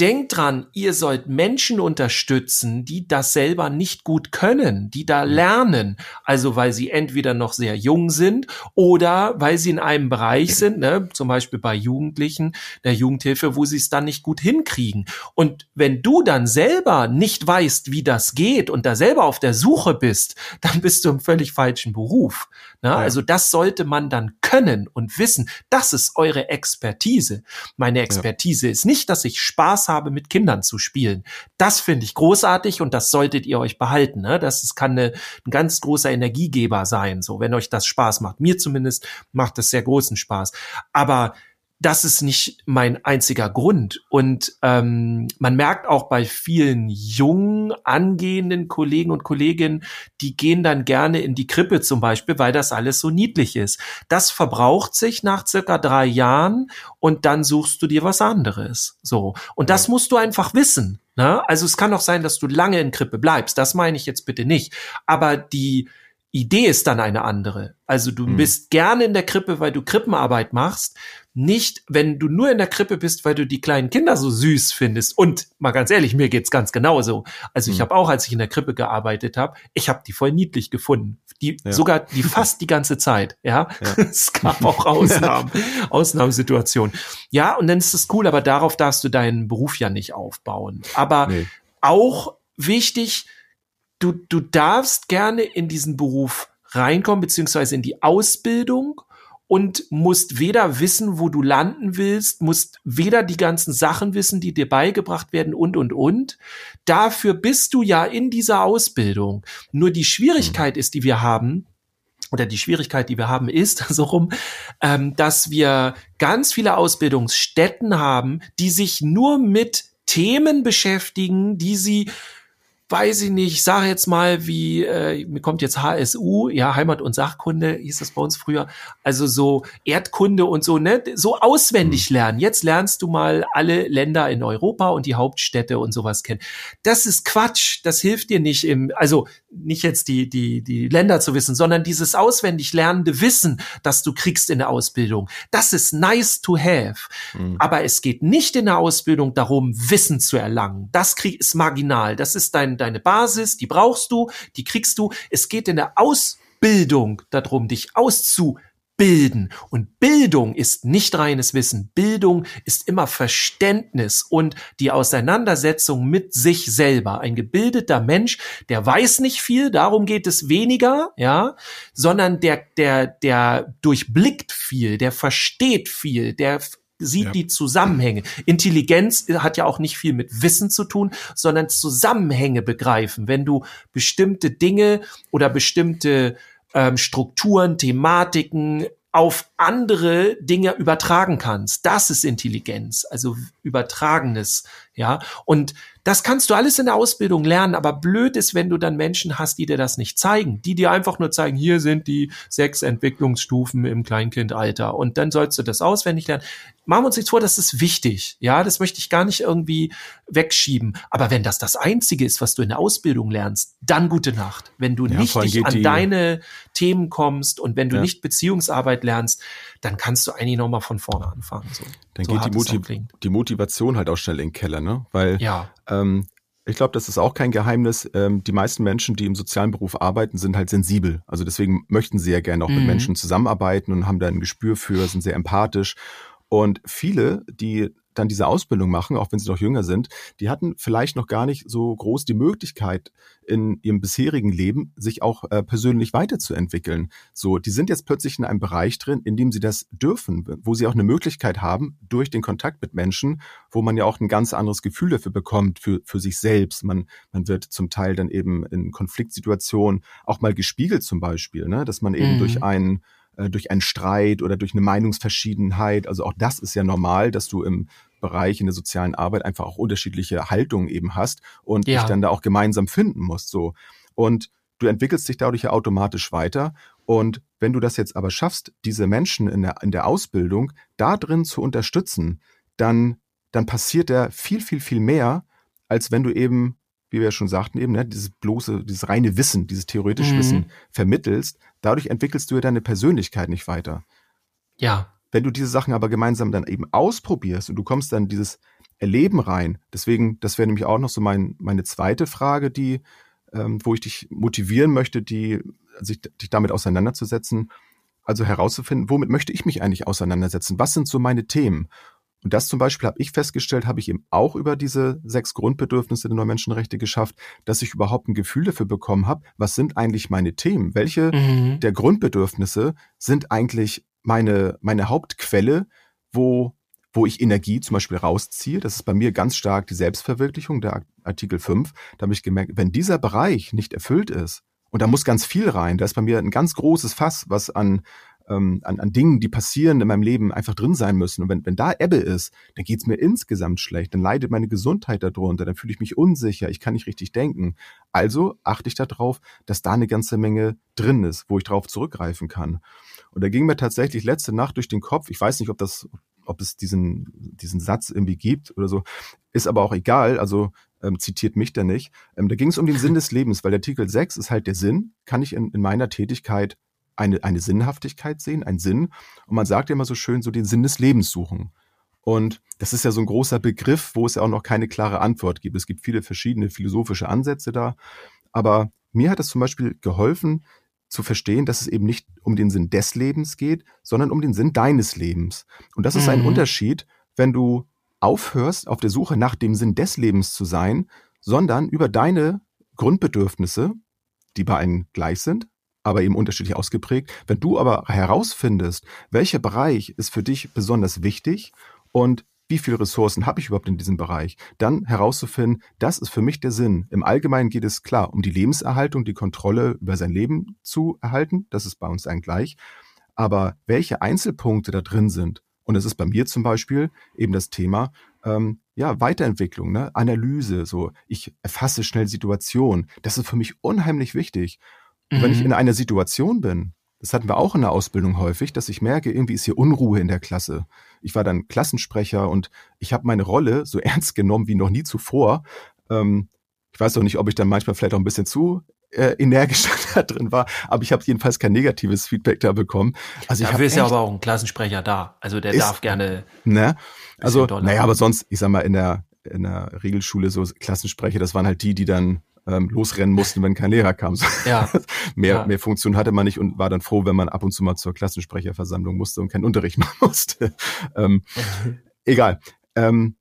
S3: denkt dran, ihr sollt Menschen unterstützen, die das selber nicht gut können, die da mhm. lernen. Also weil sie entweder noch sehr jung sind oder weil sie in einem Bereich sind, ne, zum Beispiel bei Jugendlichen, der Jugendhilfe, wo sie es dann nicht gut hinkriegen. Und wenn du dann selber nicht weißt, wie das geht und da selber auf der Suche bist, dann bist du im völlig falschen Beruf. Ja. Also das sollte man dann können und wissen. Das ist eure Expertise. Meine Expertise ja. ist nicht, dass ich Spaß habe, mit Kindern zu spielen. Das finde ich großartig und das solltet ihr euch behalten. Ne? Das, das kann eine, ein ganz großer Energiegeber sein, so wenn euch das Spaß macht. Mir zumindest macht es sehr großen Spaß. Aber das ist nicht mein einziger Grund. Und ähm, man merkt auch bei vielen jungen, angehenden Kollegen und Kolleginnen, die gehen dann gerne in die Krippe zum Beispiel, weil das alles so niedlich ist. Das verbraucht sich nach circa drei Jahren und dann suchst du dir was anderes. So. Und das musst du einfach wissen. Ne? Also es kann auch sein, dass du lange in Krippe bleibst. Das meine ich jetzt bitte nicht. Aber die, Idee ist dann eine andere. Also du hm. bist gerne in der Krippe, weil du Krippenarbeit machst, nicht, wenn du nur in der Krippe bist, weil du die kleinen Kinder so süß findest. Und mal ganz ehrlich, mir geht's ganz genauso. Also ich mhm. habe auch, als ich in der Krippe gearbeitet habe, ich habe die voll niedlich gefunden. Die ja. sogar die fast die ganze Zeit. Ja, ja. es gab auch Ausnahmen, Ausnahmesituationen. Ja, und dann ist es cool, aber darauf darfst du deinen Beruf ja nicht aufbauen. Aber nee. auch wichtig, du du darfst gerne in diesen Beruf reinkommen beziehungsweise in die Ausbildung und musst weder wissen, wo du landen willst, musst weder die ganzen Sachen wissen, die dir beigebracht werden und, und, und. Dafür bist du ja in dieser Ausbildung. Nur die Schwierigkeit ist, die wir haben, oder die Schwierigkeit, die wir haben, ist so rum, ähm, dass wir ganz viele Ausbildungsstätten haben, die sich nur mit Themen beschäftigen, die sie weiß ich nicht, ich sage jetzt mal, wie, äh, mir kommt jetzt HSU, ja, Heimat- und Sachkunde hieß das bei uns früher, also so Erdkunde und so, ne, so auswendig mhm. lernen. Jetzt lernst du mal alle Länder in Europa und die Hauptstädte und sowas kennen. Das ist Quatsch, das hilft dir nicht im, also nicht jetzt die, die, die Länder zu wissen, sondern dieses auswendig lernende Wissen, das du kriegst in der Ausbildung. Das ist nice to have. Mhm. Aber es geht nicht in der Ausbildung darum, Wissen zu erlangen. Das krieg, ist marginal. Das ist dein, deine Basis, die brauchst du, die kriegst du. Es geht in der Ausbildung darum, dich auszubilden. Und Bildung ist nicht reines Wissen. Bildung ist immer Verständnis und die Auseinandersetzung mit sich selber. Ein gebildeter Mensch, der weiß nicht viel, darum geht es weniger, ja, sondern der, der, der durchblickt viel, der versteht viel, der sieht ja. die Zusammenhänge. Intelligenz hat ja auch nicht viel mit Wissen zu tun, sondern Zusammenhänge begreifen. Wenn du bestimmte Dinge oder bestimmte ähm, Strukturen, Thematiken auf andere Dinge übertragen kannst. Das ist Intelligenz, also übertragenes Ja, und das kannst du alles in der Ausbildung lernen, aber blöd ist, wenn du dann Menschen hast, die dir das nicht zeigen, die dir einfach nur zeigen, hier sind die sechs Entwicklungsstufen im Kleinkindalter und dann sollst du das auswendig lernen. Machen wir uns nichts vor, das ist wichtig. Ja, das möchte ich gar nicht irgendwie wegschieben. Aber wenn das das Einzige ist, was du in der Ausbildung lernst, dann gute Nacht. Wenn du ja, nicht an deine Themen kommst und wenn du ja. nicht Beziehungsarbeit lernst, dann kannst du eigentlich nochmal von vorne anfangen. So.
S4: Dann so geht die, Motiv die Motivation halt auch schnell in den Keller, ne? Weil ja. ähm, ich glaube, das ist auch kein Geheimnis. Ähm, die meisten Menschen, die im sozialen Beruf arbeiten, sind halt sensibel. Also deswegen möchten sie ja gerne auch mhm. mit Menschen zusammenarbeiten und haben da ein Gespür für, sind sehr empathisch. Und viele, die dann diese Ausbildung machen, auch wenn sie noch jünger sind, die hatten vielleicht noch gar nicht so groß die Möglichkeit in ihrem bisherigen Leben, sich auch äh, persönlich weiterzuentwickeln. So, die sind jetzt plötzlich in einem Bereich drin, in dem sie das dürfen, wo sie auch eine Möglichkeit haben, durch den Kontakt mit Menschen, wo man ja auch ein ganz anderes Gefühl dafür bekommt, für, für sich selbst. Man, man wird zum Teil dann eben in Konfliktsituationen auch mal gespiegelt zum Beispiel, ne? dass man eben mhm. durch einen äh, durch einen Streit oder durch eine Meinungsverschiedenheit. Also auch das ist ja normal, dass du im Bereich in der sozialen Arbeit einfach auch unterschiedliche Haltungen eben hast und ja. dich dann da auch gemeinsam finden musst. So. Und du entwickelst dich dadurch ja automatisch weiter. Und wenn du das jetzt aber schaffst, diese Menschen in der, in der Ausbildung da drin zu unterstützen, dann, dann passiert da viel, viel, viel mehr, als wenn du eben wie wir schon sagten, eben, ne, dieses bloße, dieses reine Wissen, dieses theoretische mhm. Wissen vermittelst, dadurch entwickelst du ja deine Persönlichkeit nicht weiter.
S3: Ja.
S4: Wenn du diese Sachen aber gemeinsam dann eben ausprobierst und du kommst dann dieses Erleben rein, deswegen, das wäre nämlich auch noch so mein, meine zweite Frage, die, ähm, wo ich dich motivieren möchte, die, sich, dich damit auseinanderzusetzen, also herauszufinden, womit möchte ich mich eigentlich auseinandersetzen? Was sind so meine Themen? Und das zum Beispiel habe ich festgestellt, habe ich eben auch über diese sechs Grundbedürfnisse der Neumenschenrechte geschafft, dass ich überhaupt ein Gefühl dafür bekommen habe, was sind eigentlich meine Themen? Welche mhm. der Grundbedürfnisse sind eigentlich meine, meine Hauptquelle, wo, wo ich Energie zum Beispiel rausziehe? Das ist bei mir ganz stark die Selbstverwirklichung, der Artikel 5. Da habe ich gemerkt, wenn dieser Bereich nicht erfüllt ist, und da muss ganz viel rein. Da ist bei mir ein ganz großes Fass, was an ähm, an, an Dingen, die passieren in meinem Leben, einfach drin sein müssen. Und wenn, wenn da Ebbe ist, dann geht's mir insgesamt schlecht, dann leidet meine Gesundheit darunter, dann fühle ich mich unsicher, ich kann nicht richtig denken. Also achte ich darauf, dass da eine ganze Menge drin ist, wo ich darauf zurückgreifen kann. Und da ging mir tatsächlich letzte Nacht durch den Kopf, ich weiß nicht, ob das, ob es diesen, diesen Satz irgendwie gibt oder so, ist aber auch egal, also ähm, zitiert mich da nicht. Ähm, da ging es um den Sinn des Lebens, weil der Artikel 6 ist halt der Sinn, kann ich in, in meiner Tätigkeit eine, eine Sinnhaftigkeit sehen, einen Sinn. Und man sagt ja immer so schön, so den Sinn des Lebens suchen. Und das ist ja so ein großer Begriff, wo es ja auch noch keine klare Antwort gibt. Es gibt viele verschiedene philosophische Ansätze da. Aber mir hat es zum Beispiel geholfen, zu verstehen, dass es eben nicht um den Sinn des Lebens geht, sondern um den Sinn deines Lebens. Und das ist ein mhm. Unterschied, wenn du aufhörst, auf der Suche nach dem Sinn des Lebens zu sein, sondern über deine Grundbedürfnisse, die bei einem gleich sind, aber eben unterschiedlich ausgeprägt. Wenn du aber herausfindest, welcher Bereich ist für dich besonders wichtig und wie viele Ressourcen habe ich überhaupt in diesem Bereich, dann herauszufinden, das ist für mich der Sinn. Im Allgemeinen geht es klar um die Lebenserhaltung, die Kontrolle über sein Leben zu erhalten. Das ist bei uns ein gleich. Aber welche Einzelpunkte da drin sind, und es ist bei mir zum Beispiel eben das Thema, ähm, ja, Weiterentwicklung, ne? Analyse, so ich erfasse schnell Situationen. Das ist für mich unheimlich wichtig. Mhm. Wenn ich mhm. in einer Situation bin, das hatten wir auch in der Ausbildung häufig, dass ich merke, irgendwie ist hier Unruhe in der Klasse. Ich war dann Klassensprecher und ich habe meine Rolle so ernst genommen wie noch nie zuvor. Ähm, ich weiß auch nicht, ob ich dann manchmal vielleicht auch ein bisschen zu äh, energisch da drin war, aber ich habe jedenfalls kein negatives Feedback da bekommen.
S3: Also
S4: ich
S3: Dafür ist ja aber auch ein Klassensprecher da. Also der ist, darf gerne.
S4: Ne? Also, naja, aber sonst, ich sag mal, in der, in der Regelschule so Klassensprecher, das waren halt die, die dann ähm, losrennen mussten, wenn kein Lehrer kam. Ja. mehr, ja. mehr Funktion hatte man nicht und war dann froh, wenn man ab und zu mal zur Klassensprecherversammlung musste und keinen Unterricht machen musste. ähm, egal. Ähm,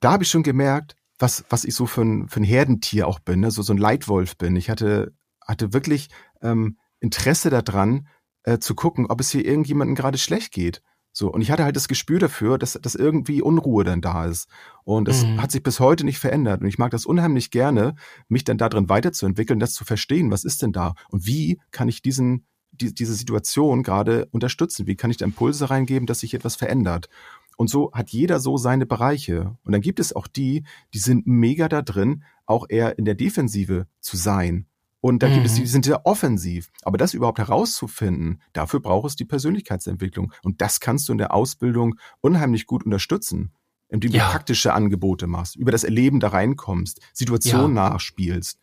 S4: da habe ich schon gemerkt, was, was ich so für ein, für ein Herdentier auch bin, ne? so, so ein Leitwolf bin. Ich hatte, hatte wirklich ähm, Interesse daran, äh, zu gucken, ob es hier irgendjemandem gerade schlecht geht. So, und ich hatte halt das Gespür dafür, dass, dass irgendwie Unruhe dann da ist. Und das mhm. hat sich bis heute nicht verändert. Und ich mag das unheimlich gerne, mich dann darin weiterzuentwickeln, das zu verstehen, was ist denn da? Und wie kann ich diesen, die, diese Situation gerade unterstützen? Wie kann ich da Impulse reingeben, dass sich etwas verändert? Und so hat jeder so seine Bereiche. Und dann gibt es auch die, die sind mega da drin, auch eher in der Defensive zu sein. Und da gibt es die,
S3: Mhm.
S4: die sind sehr offensiv. Aber das überhaupt herauszufinden, dafür braucht es die Persönlichkeitsentwicklung. Und das kannst du in der Ausbildung unheimlich gut unterstützen, indem du
S3: Ja.
S4: praktische Angebote machst, über das Erleben da reinkommst, Situationen
S3: Ja.
S4: nachspielst.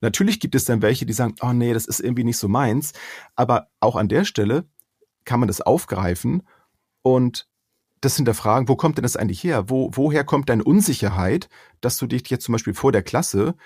S4: Natürlich gibt es dann welche, die sagen, oh nee, das ist irgendwie nicht so meins. Aber auch an der Stelle kann man das aufgreifen und das hinterfragen, wo kommt denn das eigentlich her? Wo, woher kommt deine Unsicherheit, dass du dich jetzt zum Beispiel vor der Klasse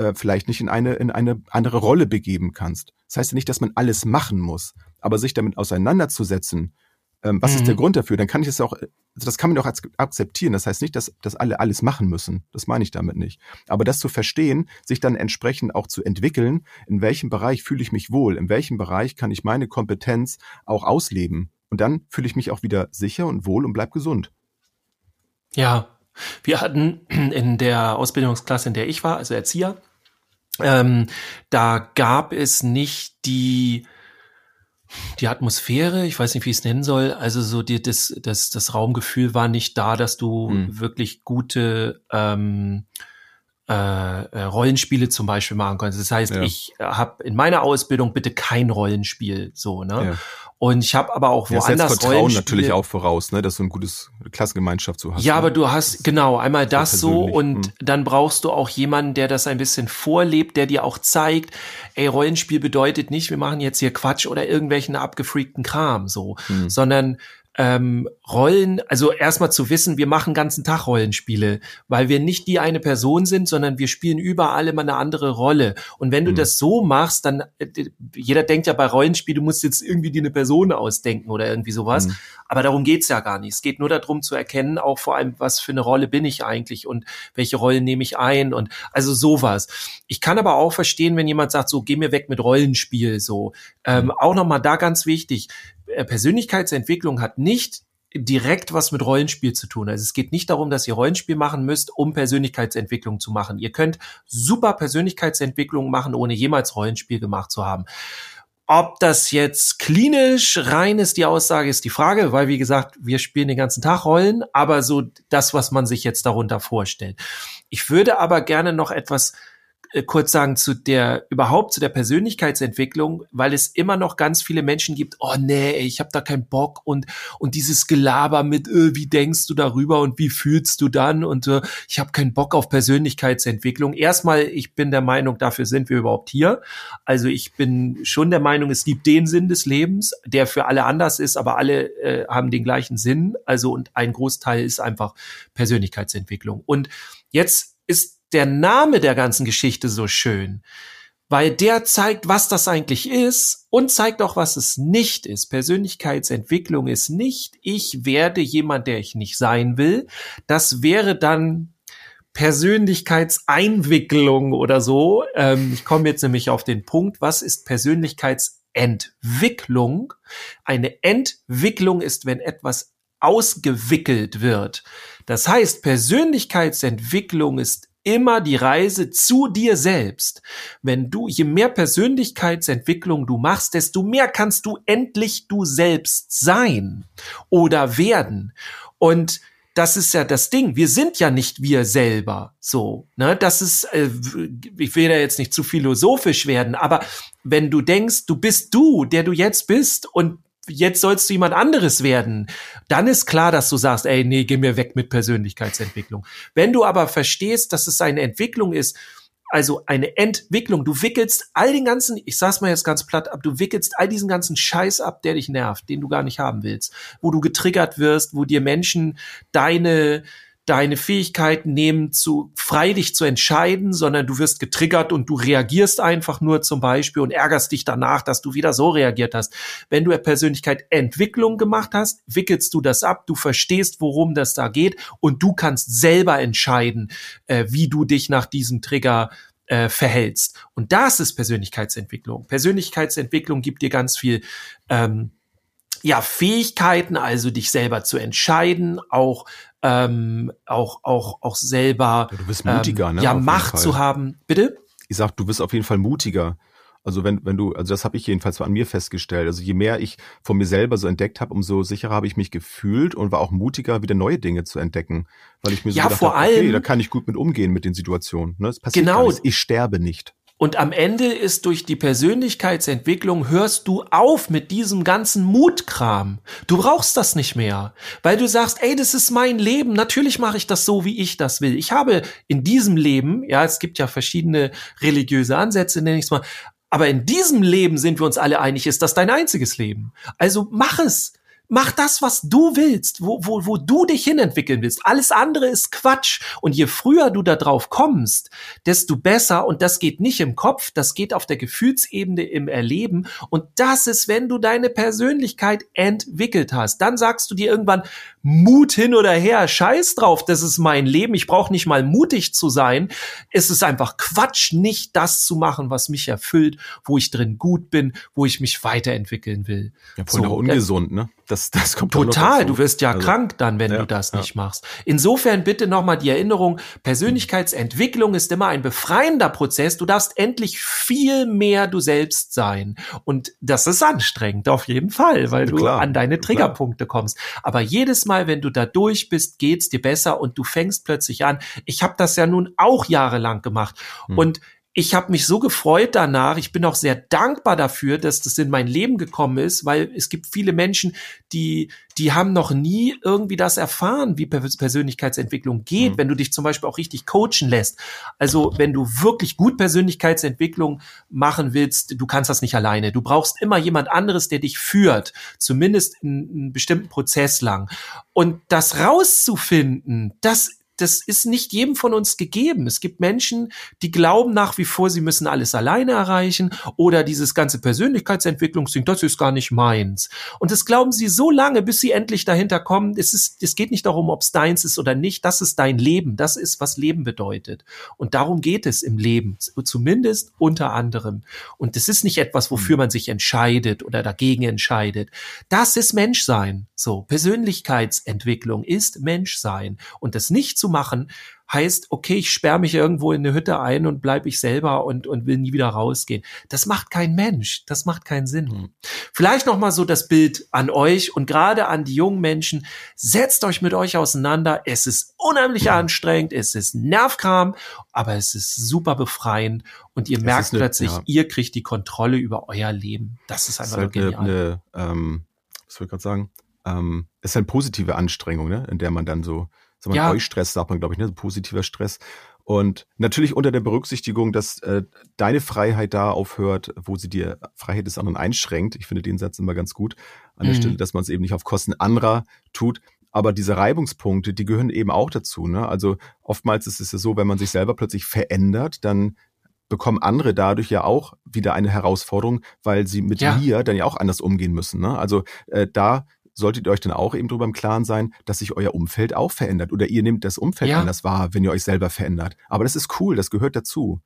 S4: äh, vielleicht nicht in eine, in eine andere Rolle begeben kannst? Das heißt ja nicht, dass man alles machen muss, aber sich damit auseinanderzusetzen, ähm, was ist
S3: Mhm.
S4: der Grund dafür? Dann kann ich es auch, also das kann man ak- akzeptieren. Das heißt nicht, dass, dass alle alles machen müssen. Das meine ich damit nicht. Aber das zu verstehen, sich dann entsprechend auch zu entwickeln, in welchem Bereich fühle ich mich wohl, in welchem Bereich kann ich meine Kompetenz auch ausleben. Und dann fühle ich mich auch wieder sicher und wohl und bleib gesund.
S3: Ja, wir hatten in der Ausbildungsklasse, in der ich war, also Erzieher, ähm, da gab es nicht die die Atmosphäre, ich weiß nicht, wie ich es nennen soll, also so die, das, das, das Raumgefühl war nicht da, dass du
S4: Hm.
S3: wirklich gute ähm, äh, äh, Rollenspiele zum Beispiel machen konntest. Das heißt,
S4: Ja.
S3: ich habe in meiner Ausbildung bitte kein Rollenspiel so, ne?
S4: Ja.
S3: Und ich habe aber auch
S4: Ja, das
S3: woanders
S4: Vertrauen
S3: Rollenspiele.
S4: natürlich auch voraus, ne, dass du ein gutes Klassengemeinschaft so hast.
S3: Ja,
S4: ne?
S3: aber du hast genau einmal das so und
S4: Mhm.
S3: dann brauchst du auch jemanden, der das ein bisschen vorlebt, der dir auch zeigt, ey, Rollenspiel bedeutet nicht, wir machen jetzt hier Quatsch oder irgendwelchen abgefreakten Kram so,
S4: Mhm.
S3: sondern ähm, Rollen, also erstmal zu wissen, wir machen ganzen Tag Rollenspiele, weil wir nicht die eine Person sind, sondern wir spielen überall immer eine andere Rolle. Und wenn du
S4: Mhm.
S3: das so machst, dann äh, jeder denkt ja bei Rollenspiel, du musst jetzt irgendwie dir eine Person ausdenken oder irgendwie sowas.
S4: Mhm.
S3: Aber darum geht's ja gar nicht. Es geht nur darum zu erkennen, auch vor allem, was für eine Rolle bin ich eigentlich und welche Rollen nehme ich ein und also sowas. Ich kann aber auch verstehen, wenn jemand sagt, so geh mir weg mit Rollenspiel, so. Ähm, auch nochmal da ganz wichtig. Äh, Persönlichkeitsentwicklung hat nicht direkt was mit Rollenspiel zu tun. Also es geht nicht darum, dass ihr Rollenspiel machen müsst, um Persönlichkeitsentwicklung zu machen. Ihr könnt super Persönlichkeitsentwicklung machen, ohne jemals Rollenspiel gemacht zu haben. Ob das jetzt klinisch rein ist, die Aussage ist die Frage, weil wie gesagt, wir spielen den ganzen Tag Rollen, aber so das, was man sich jetzt darunter vorstellt. Ich würde aber gerne noch etwas kurz sagen zu der überhaupt zu der Persönlichkeitsentwicklung, weil es immer noch ganz viele Menschen gibt, oh nee, ich habe da keinen Bock und und dieses Gelaber mit äh, wie denkst du darüber und wie fühlst du dann und äh, ich habe keinen Bock auf Persönlichkeitsentwicklung. Erstmal, ich bin der Meinung, dafür sind wir überhaupt hier. Also ich bin schon der Meinung, es gibt den Sinn des Lebens, der für alle anders ist, aber alle äh, haben den gleichen Sinn. Also und ein Großteil ist einfach Persönlichkeitsentwicklung. Und jetzt ist der Name der ganzen Geschichte so schön, weil der zeigt, was das eigentlich ist und zeigt auch, was es nicht ist. Persönlichkeitsentwicklung ist nicht, ich werde jemand, der ich nicht sein will. Das wäre dann Persönlichkeitseinwicklung oder so. Ähm, ich komme jetzt nämlich auf den Punkt, was ist Persönlichkeitsentwicklung? Eine Entwicklung ist, wenn etwas ausgewickelt wird. Das heißt, Persönlichkeitsentwicklung ist immer die Reise zu dir selbst. Wenn du, je mehr Persönlichkeitsentwicklung du machst, desto mehr kannst du endlich du selbst sein oder werden. Und das ist ja das Ding. Wir sind ja nicht wir selber. So, ne? Das ist, äh, ich will da jetzt nicht zu philosophisch werden, aber wenn du denkst, du bist du, der du jetzt bist und jetzt sollst du jemand anderes werden, dann ist klar, dass du sagst, ey, nee, geh mir weg mit Persönlichkeitsentwicklung. Wenn du aber verstehst, dass es eine Entwicklung ist, also eine Entwicklung, du wickelst all den ganzen, ich sag's mal jetzt ganz platt ab, du wickelst all diesen ganzen Scheiß ab, der dich nervt, den du gar nicht haben willst, wo du getriggert wirst, wo dir Menschen deine deine Fähigkeiten nehmen, zu frei dich zu entscheiden, sondern du wirst getriggert und du reagierst einfach nur zum Beispiel und ärgerst dich danach, dass du wieder so reagiert hast. Wenn du Persönlichkeit Entwicklung gemacht hast, wickelst du das ab, du verstehst, worum das da geht und du kannst selber entscheiden, äh, wie du dich nach diesem Trigger äh, verhältst. Und das ist Persönlichkeitsentwicklung. Persönlichkeitsentwicklung gibt dir ganz viel ähm, ja, Fähigkeiten, also dich selber zu entscheiden, auch ähm, auch auch auch selber
S4: Ja, du bist mutiger,
S3: ähm,
S4: ne,
S3: ja Macht zu haben. Bitte?
S4: Ich sag, du bist auf jeden Fall mutiger, Also wenn, wenn du, also das habe ich jedenfalls an mir festgestellt. Also je mehr ich von mir selber so entdeckt habe, umso sicherer habe ich mich gefühlt und war auch mutiger, wieder neue Dinge zu entdecken. Weil ich mir so
S3: Ja,
S4: gedacht
S3: vor
S4: okay,
S3: allem-
S4: da kann ich gut mit umgehen mit den Situationen. Ne? Es passiert
S3: Genau.
S4: Ich sterbe nicht.
S3: Und am Ende ist durch die Persönlichkeitsentwicklung hörst du auf mit diesem ganzen Mutkram. Du brauchst das nicht mehr, weil du sagst, ey, das ist mein Leben. Natürlich mache ich das so, wie ich das will. Ich habe in diesem Leben, ja, es gibt ja verschiedene religiöse Ansätze, nenne ich es mal, aber in diesem Leben sind wir uns alle einig, ist das dein einziges Leben. Also mach es. Mach das, was du willst, wo, wo, wo du dich hinentwickeln willst. Alles andere ist Quatsch. Und je früher du da drauf kommst, desto besser. Und das geht nicht im Kopf, das geht auf der Gefühlsebene im Erleben. Und das ist, wenn du deine Persönlichkeit entwickelt hast. Dann sagst du dir irgendwann, Mut hin oder her, scheiß drauf, das ist mein Leben. Ich brauche nicht mal mutig zu sein. Es ist einfach Quatsch, nicht das zu machen, was mich erfüllt, wo ich drin gut bin, wo ich mich weiterentwickeln will.
S4: Ja, voll
S3: So,
S4: auch ungesund, ne? Das, das kommt
S3: Total, du wirst ja
S4: Also,
S3: krank dann, wenn
S4: ja,
S3: du das
S4: ja.
S3: nicht machst. Insofern bitte nochmal die Erinnerung, Persönlichkeitsentwicklung ist immer ein befreiender Prozess. Du darfst endlich viel mehr du selbst sein. Und das ist anstrengend, auf jeden Fall, weil
S4: Ja,
S3: du an deine. Triggerpunkte kommst. Aber jedes Mal, wenn du da durch bist, geht's dir besser und du fängst plötzlich an. Ich habe das ja nun auch jahrelang gemacht.
S4: Hm.
S3: Und ich habe mich so gefreut danach. Ich bin auch sehr dankbar dafür, dass das in mein Leben gekommen ist, weil es gibt viele Menschen, die die haben noch nie irgendwie das erfahren, wie Per- Persönlichkeitsentwicklung geht,
S4: Mhm.
S3: wenn du dich zum Beispiel auch richtig coachen lässt. Also wenn du wirklich gut Persönlichkeitsentwicklung machen willst, du kannst das nicht alleine. Du brauchst immer jemand anderes, der dich führt, zumindest in einen bestimmten Prozess lang. Und das rauszufinden, das das ist nicht jedem von uns gegeben. Es gibt Menschen, die glauben nach wie vor, sie müssen alles alleine erreichen oder dieses ganze Persönlichkeitsentwicklungsding, das ist gar nicht meins. Und das glauben sie so lange, bis sie endlich dahinter kommen. Es ist, es geht nicht darum, ob es deins ist oder nicht. Das ist dein Leben. Das ist, was Leben bedeutet. Und darum geht es im Leben. Zumindest unter anderem. Und das ist nicht etwas, wofür man sich entscheidet oder dagegen entscheidet. Das ist Menschsein. So. Persönlichkeitsentwicklung ist Menschsein. Und das nicht zu machen, heißt, okay, ich sperre mich irgendwo in eine Hütte ein und bleibe ich selber und, und will nie wieder rausgehen. Das macht kein Mensch. Das macht keinen Sinn.
S4: Hm.
S3: Vielleicht noch mal so das Bild an euch und gerade an die jungen Menschen. Setzt euch mit euch auseinander. Es ist unheimlich anstrengend. Es ist Nervkram, aber es ist super befreiend und ihr
S4: Es
S3: merkt
S4: eine-
S3: plötzlich,
S4: ja.
S3: ihr kriegt die Kontrolle über euer Leben. Das ist
S4: Das ist
S3: einfach
S4: halt
S3: nur
S4: eine,
S3: genial.
S4: eine ähm, was soll ich gerade sagen? Ähm, es ist eine positive Anstrengung, ne? in der man dann so, sagen wir,
S3: Ja.
S4: Eustress sagt man, glaube ich, ne? positiver Stress. Und natürlich unter der Berücksichtigung, dass äh, deine Freiheit da aufhört, wo sie dir Freiheit des anderen einschränkt. Ich finde den Satz immer ganz gut an der
S3: Mhm.
S4: Stelle, dass man es eben nicht auf Kosten anderer tut. Aber diese Reibungspunkte, die gehören eben auch dazu. Ne? Also oftmals ist es ja so, wenn man sich selber plötzlich verändert, dann bekommen andere dadurch ja auch wieder eine Herausforderung, weil sie mit
S3: Ja.
S4: mir dann ja auch anders umgehen müssen. Ne? Also äh, da solltet ihr euch dann auch eben drüber im Klaren sein, dass sich euer Umfeld auch verändert oder ihr nehmt das Umfeld
S3: Ja.
S4: anders wahr, wenn ihr euch selber verändert. Aber das ist cool, das gehört dazu.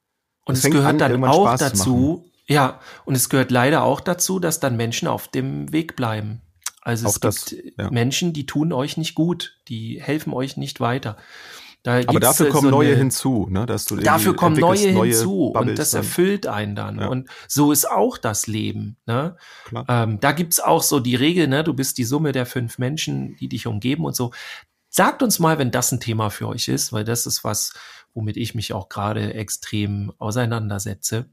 S3: Und
S4: es
S3: es gehört
S4: an,
S3: dann auch
S4: Spaß zu
S3: dazu, ja, und es gehört leider auch dazu, dass dann Menschen auf dem Weg bleiben. Also es
S4: Auch das,
S3: gibt
S4: ja.
S3: Menschen, die tun euch nicht gut, die helfen euch nicht weiter. Da
S4: Aber dafür
S3: äh,
S4: kommen
S3: so
S4: neue
S3: eine-
S4: hinzu, ne? Dass du
S3: Dafür kommen neue,
S4: entwickelst
S3: hinzu und
S4: Bubbles
S3: das
S4: dann.
S3: erfüllt einen dann.
S4: Ja.
S3: Und so ist auch das Leben. Ne? Ähm, da gibt's auch so die Regel, ne? du bist die Summe der fünf Menschen, die dich umgeben und so. Sagt uns mal, wenn das ein Thema für euch ist, weil das ist was, womit ich mich auch gerade extrem auseinandersetze.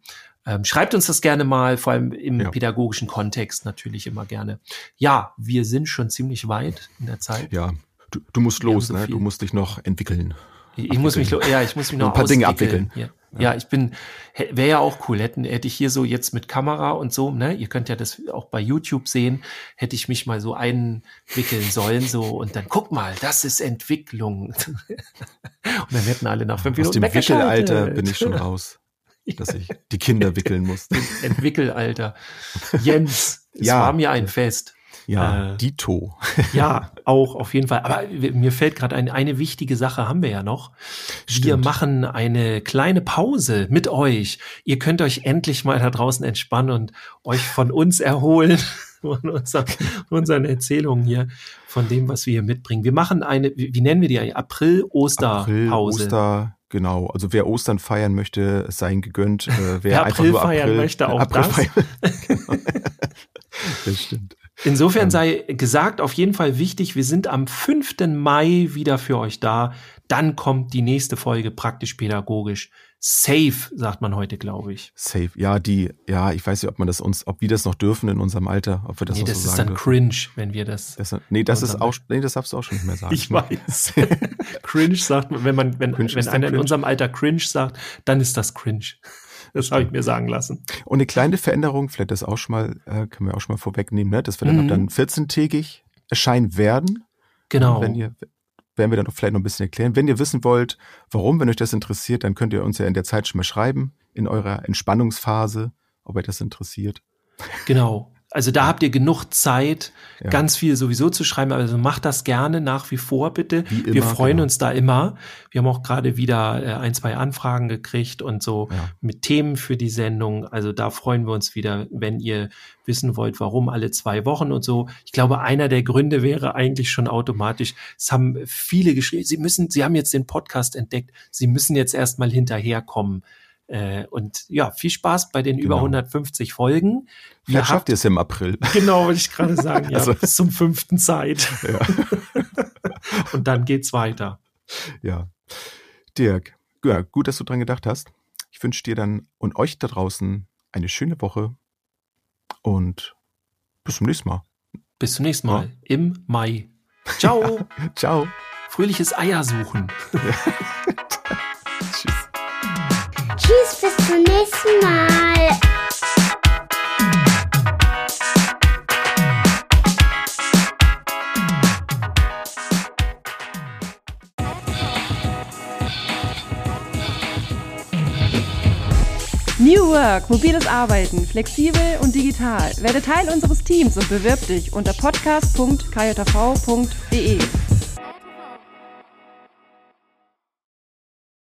S3: Ähm, schreibt uns das gerne mal, vor allem im
S4: Ja.
S3: pädagogischen Kontext natürlich immer gerne. Ja, wir sind schon ziemlich weit in der Zeit.
S4: Ja, du, du musst los,
S3: so
S4: ne? Du musst dich noch entwickeln.
S3: Ich, ich muss mich, ja, ich muss mich noch
S4: Ein paar Dinge abwickeln.
S3: Ja. ja, ich bin, wäre ja auch cool, hätten, hätte ich hier so jetzt mit Kamera und so, ne, ihr könnt ja das auch bei YouTube sehen, hätte ich mich mal so einwickeln sollen, so, und dann guck mal, das ist Entwicklung. und dann hätten alle nach fünf
S4: Aus
S3: Minuten
S4: dem Wickelalter bin ich schon raus, dass ich die Kinder wickeln muss.
S3: Entwickelalter. Jens, es
S4: Ja.
S3: war mir ein Fest.
S4: Ja,
S3: Äh,
S4: Dito.
S3: Ja, auch auf jeden Fall. Aber mir fällt gerade ein, eine wichtige Sache haben wir ja noch. Wir
S4: Stimmt.
S3: machen eine kleine Pause mit euch. Ihr könnt euch endlich mal da draußen entspannen und euch von uns erholen, von unser, unseren Erzählungen hier, von dem, was wir hier mitbringen. Wir machen eine, wie nennen wir die? April-Osterpause.
S4: April, Oster, Genau, also wer Ostern feiern möchte, es sei ihm gegönnt. Äh, wer
S3: Wer
S4: einfach
S3: April
S4: nur
S3: feiern
S4: April,
S3: möchte, auch
S4: April
S3: das.
S4: Feiern. genau. Das stimmt.
S3: Insofern
S4: Ähm.
S3: sei gesagt, auf jeden Fall wichtig, wir sind am 5. Mai wieder für euch da. Dann kommt die nächste Folge praktisch pädagogisch. Safe, sagt man heute, glaube ich.
S4: Safe. Ja, die, ja, ich weiß nicht, ob man das uns, ob wir das noch dürfen in unserem Alter, ob wir das
S3: nee,
S4: noch
S3: das
S4: so
S3: ist
S4: sagen
S3: dann
S4: dürfen.
S3: cringe, wenn wir das.
S4: Das, nee, das ist auch, nee, das darfst du auch schon nicht mehr sagen.
S3: Ich weiß. cringe sagt man, wenn man, wenn,
S4: Cringe ist
S3: wenn einer in
S4: cringe.
S3: unserem Alter cringe sagt, dann ist das cringe. Das habe ich mir sagen lassen.
S4: Und eine kleine Veränderung, vielleicht das auch schon mal, äh, können wir auch schon mal vorwegnehmen, ne, dass wir dann
S3: Mhm.
S4: dann 14-tägig erscheinen werden.
S3: Genau.
S4: Wenn ihr, werden wir dann noch vielleicht noch ein bisschen erklären. Wenn ihr wissen wollt, warum, wenn euch das interessiert, dann könnt ihr uns ja in der Zeit schon mal schreiben, in eurer Entspannungsphase, ob euch das interessiert.
S3: Genau. Also da habt ihr genug Zeit,
S4: Ja.
S3: ganz viel sowieso zu schreiben. Also macht das gerne nach wie vor, bitte.
S4: Wie
S3: Wir
S4: immer,
S3: freuen
S4: genau.
S3: uns da immer. Wir haben auch gerade wieder äh, ein, zwei Anfragen gekriegt und so
S4: Ja.
S3: mit Themen für die Sendung. Also da freuen wir uns wieder, wenn ihr wissen wollt, warum alle zwei Wochen und so. Ich glaube, einer der Gründe wäre eigentlich schon automatisch. Es haben viele geschrieben, sie müssen, sie haben jetzt den Podcast entdeckt, sie müssen jetzt erstmal hinterherkommen. Äh, Und ja, viel Spaß bei den über
S4: Genau.
S3: 150 Folgen.
S4: Vielleicht
S3: habt-
S4: schafft ihr es im April.
S3: Genau, wollte ich gerade sagen. Ja,
S4: Also-
S3: bis zum fünften Zeit.
S4: Ja.
S3: Und dann geht's weiter.
S4: Ja. Dirk, ja, gut, dass du dran gedacht hast. Ich wünsche dir dann und euch da draußen eine schöne Woche und bis zum nächsten Mal.
S3: Bis zum nächsten Mal im Mai. Ciao.
S4: Ciao.
S3: Fröhliches Eiersuchen.
S4: Tschüss.
S2: Tschüss, bis zum nächsten Mal.
S1: New Work, mobiles Arbeiten, flexibel und digital. Werde Teil unseres Teams und bewirb dich unter podcast.kjv.de.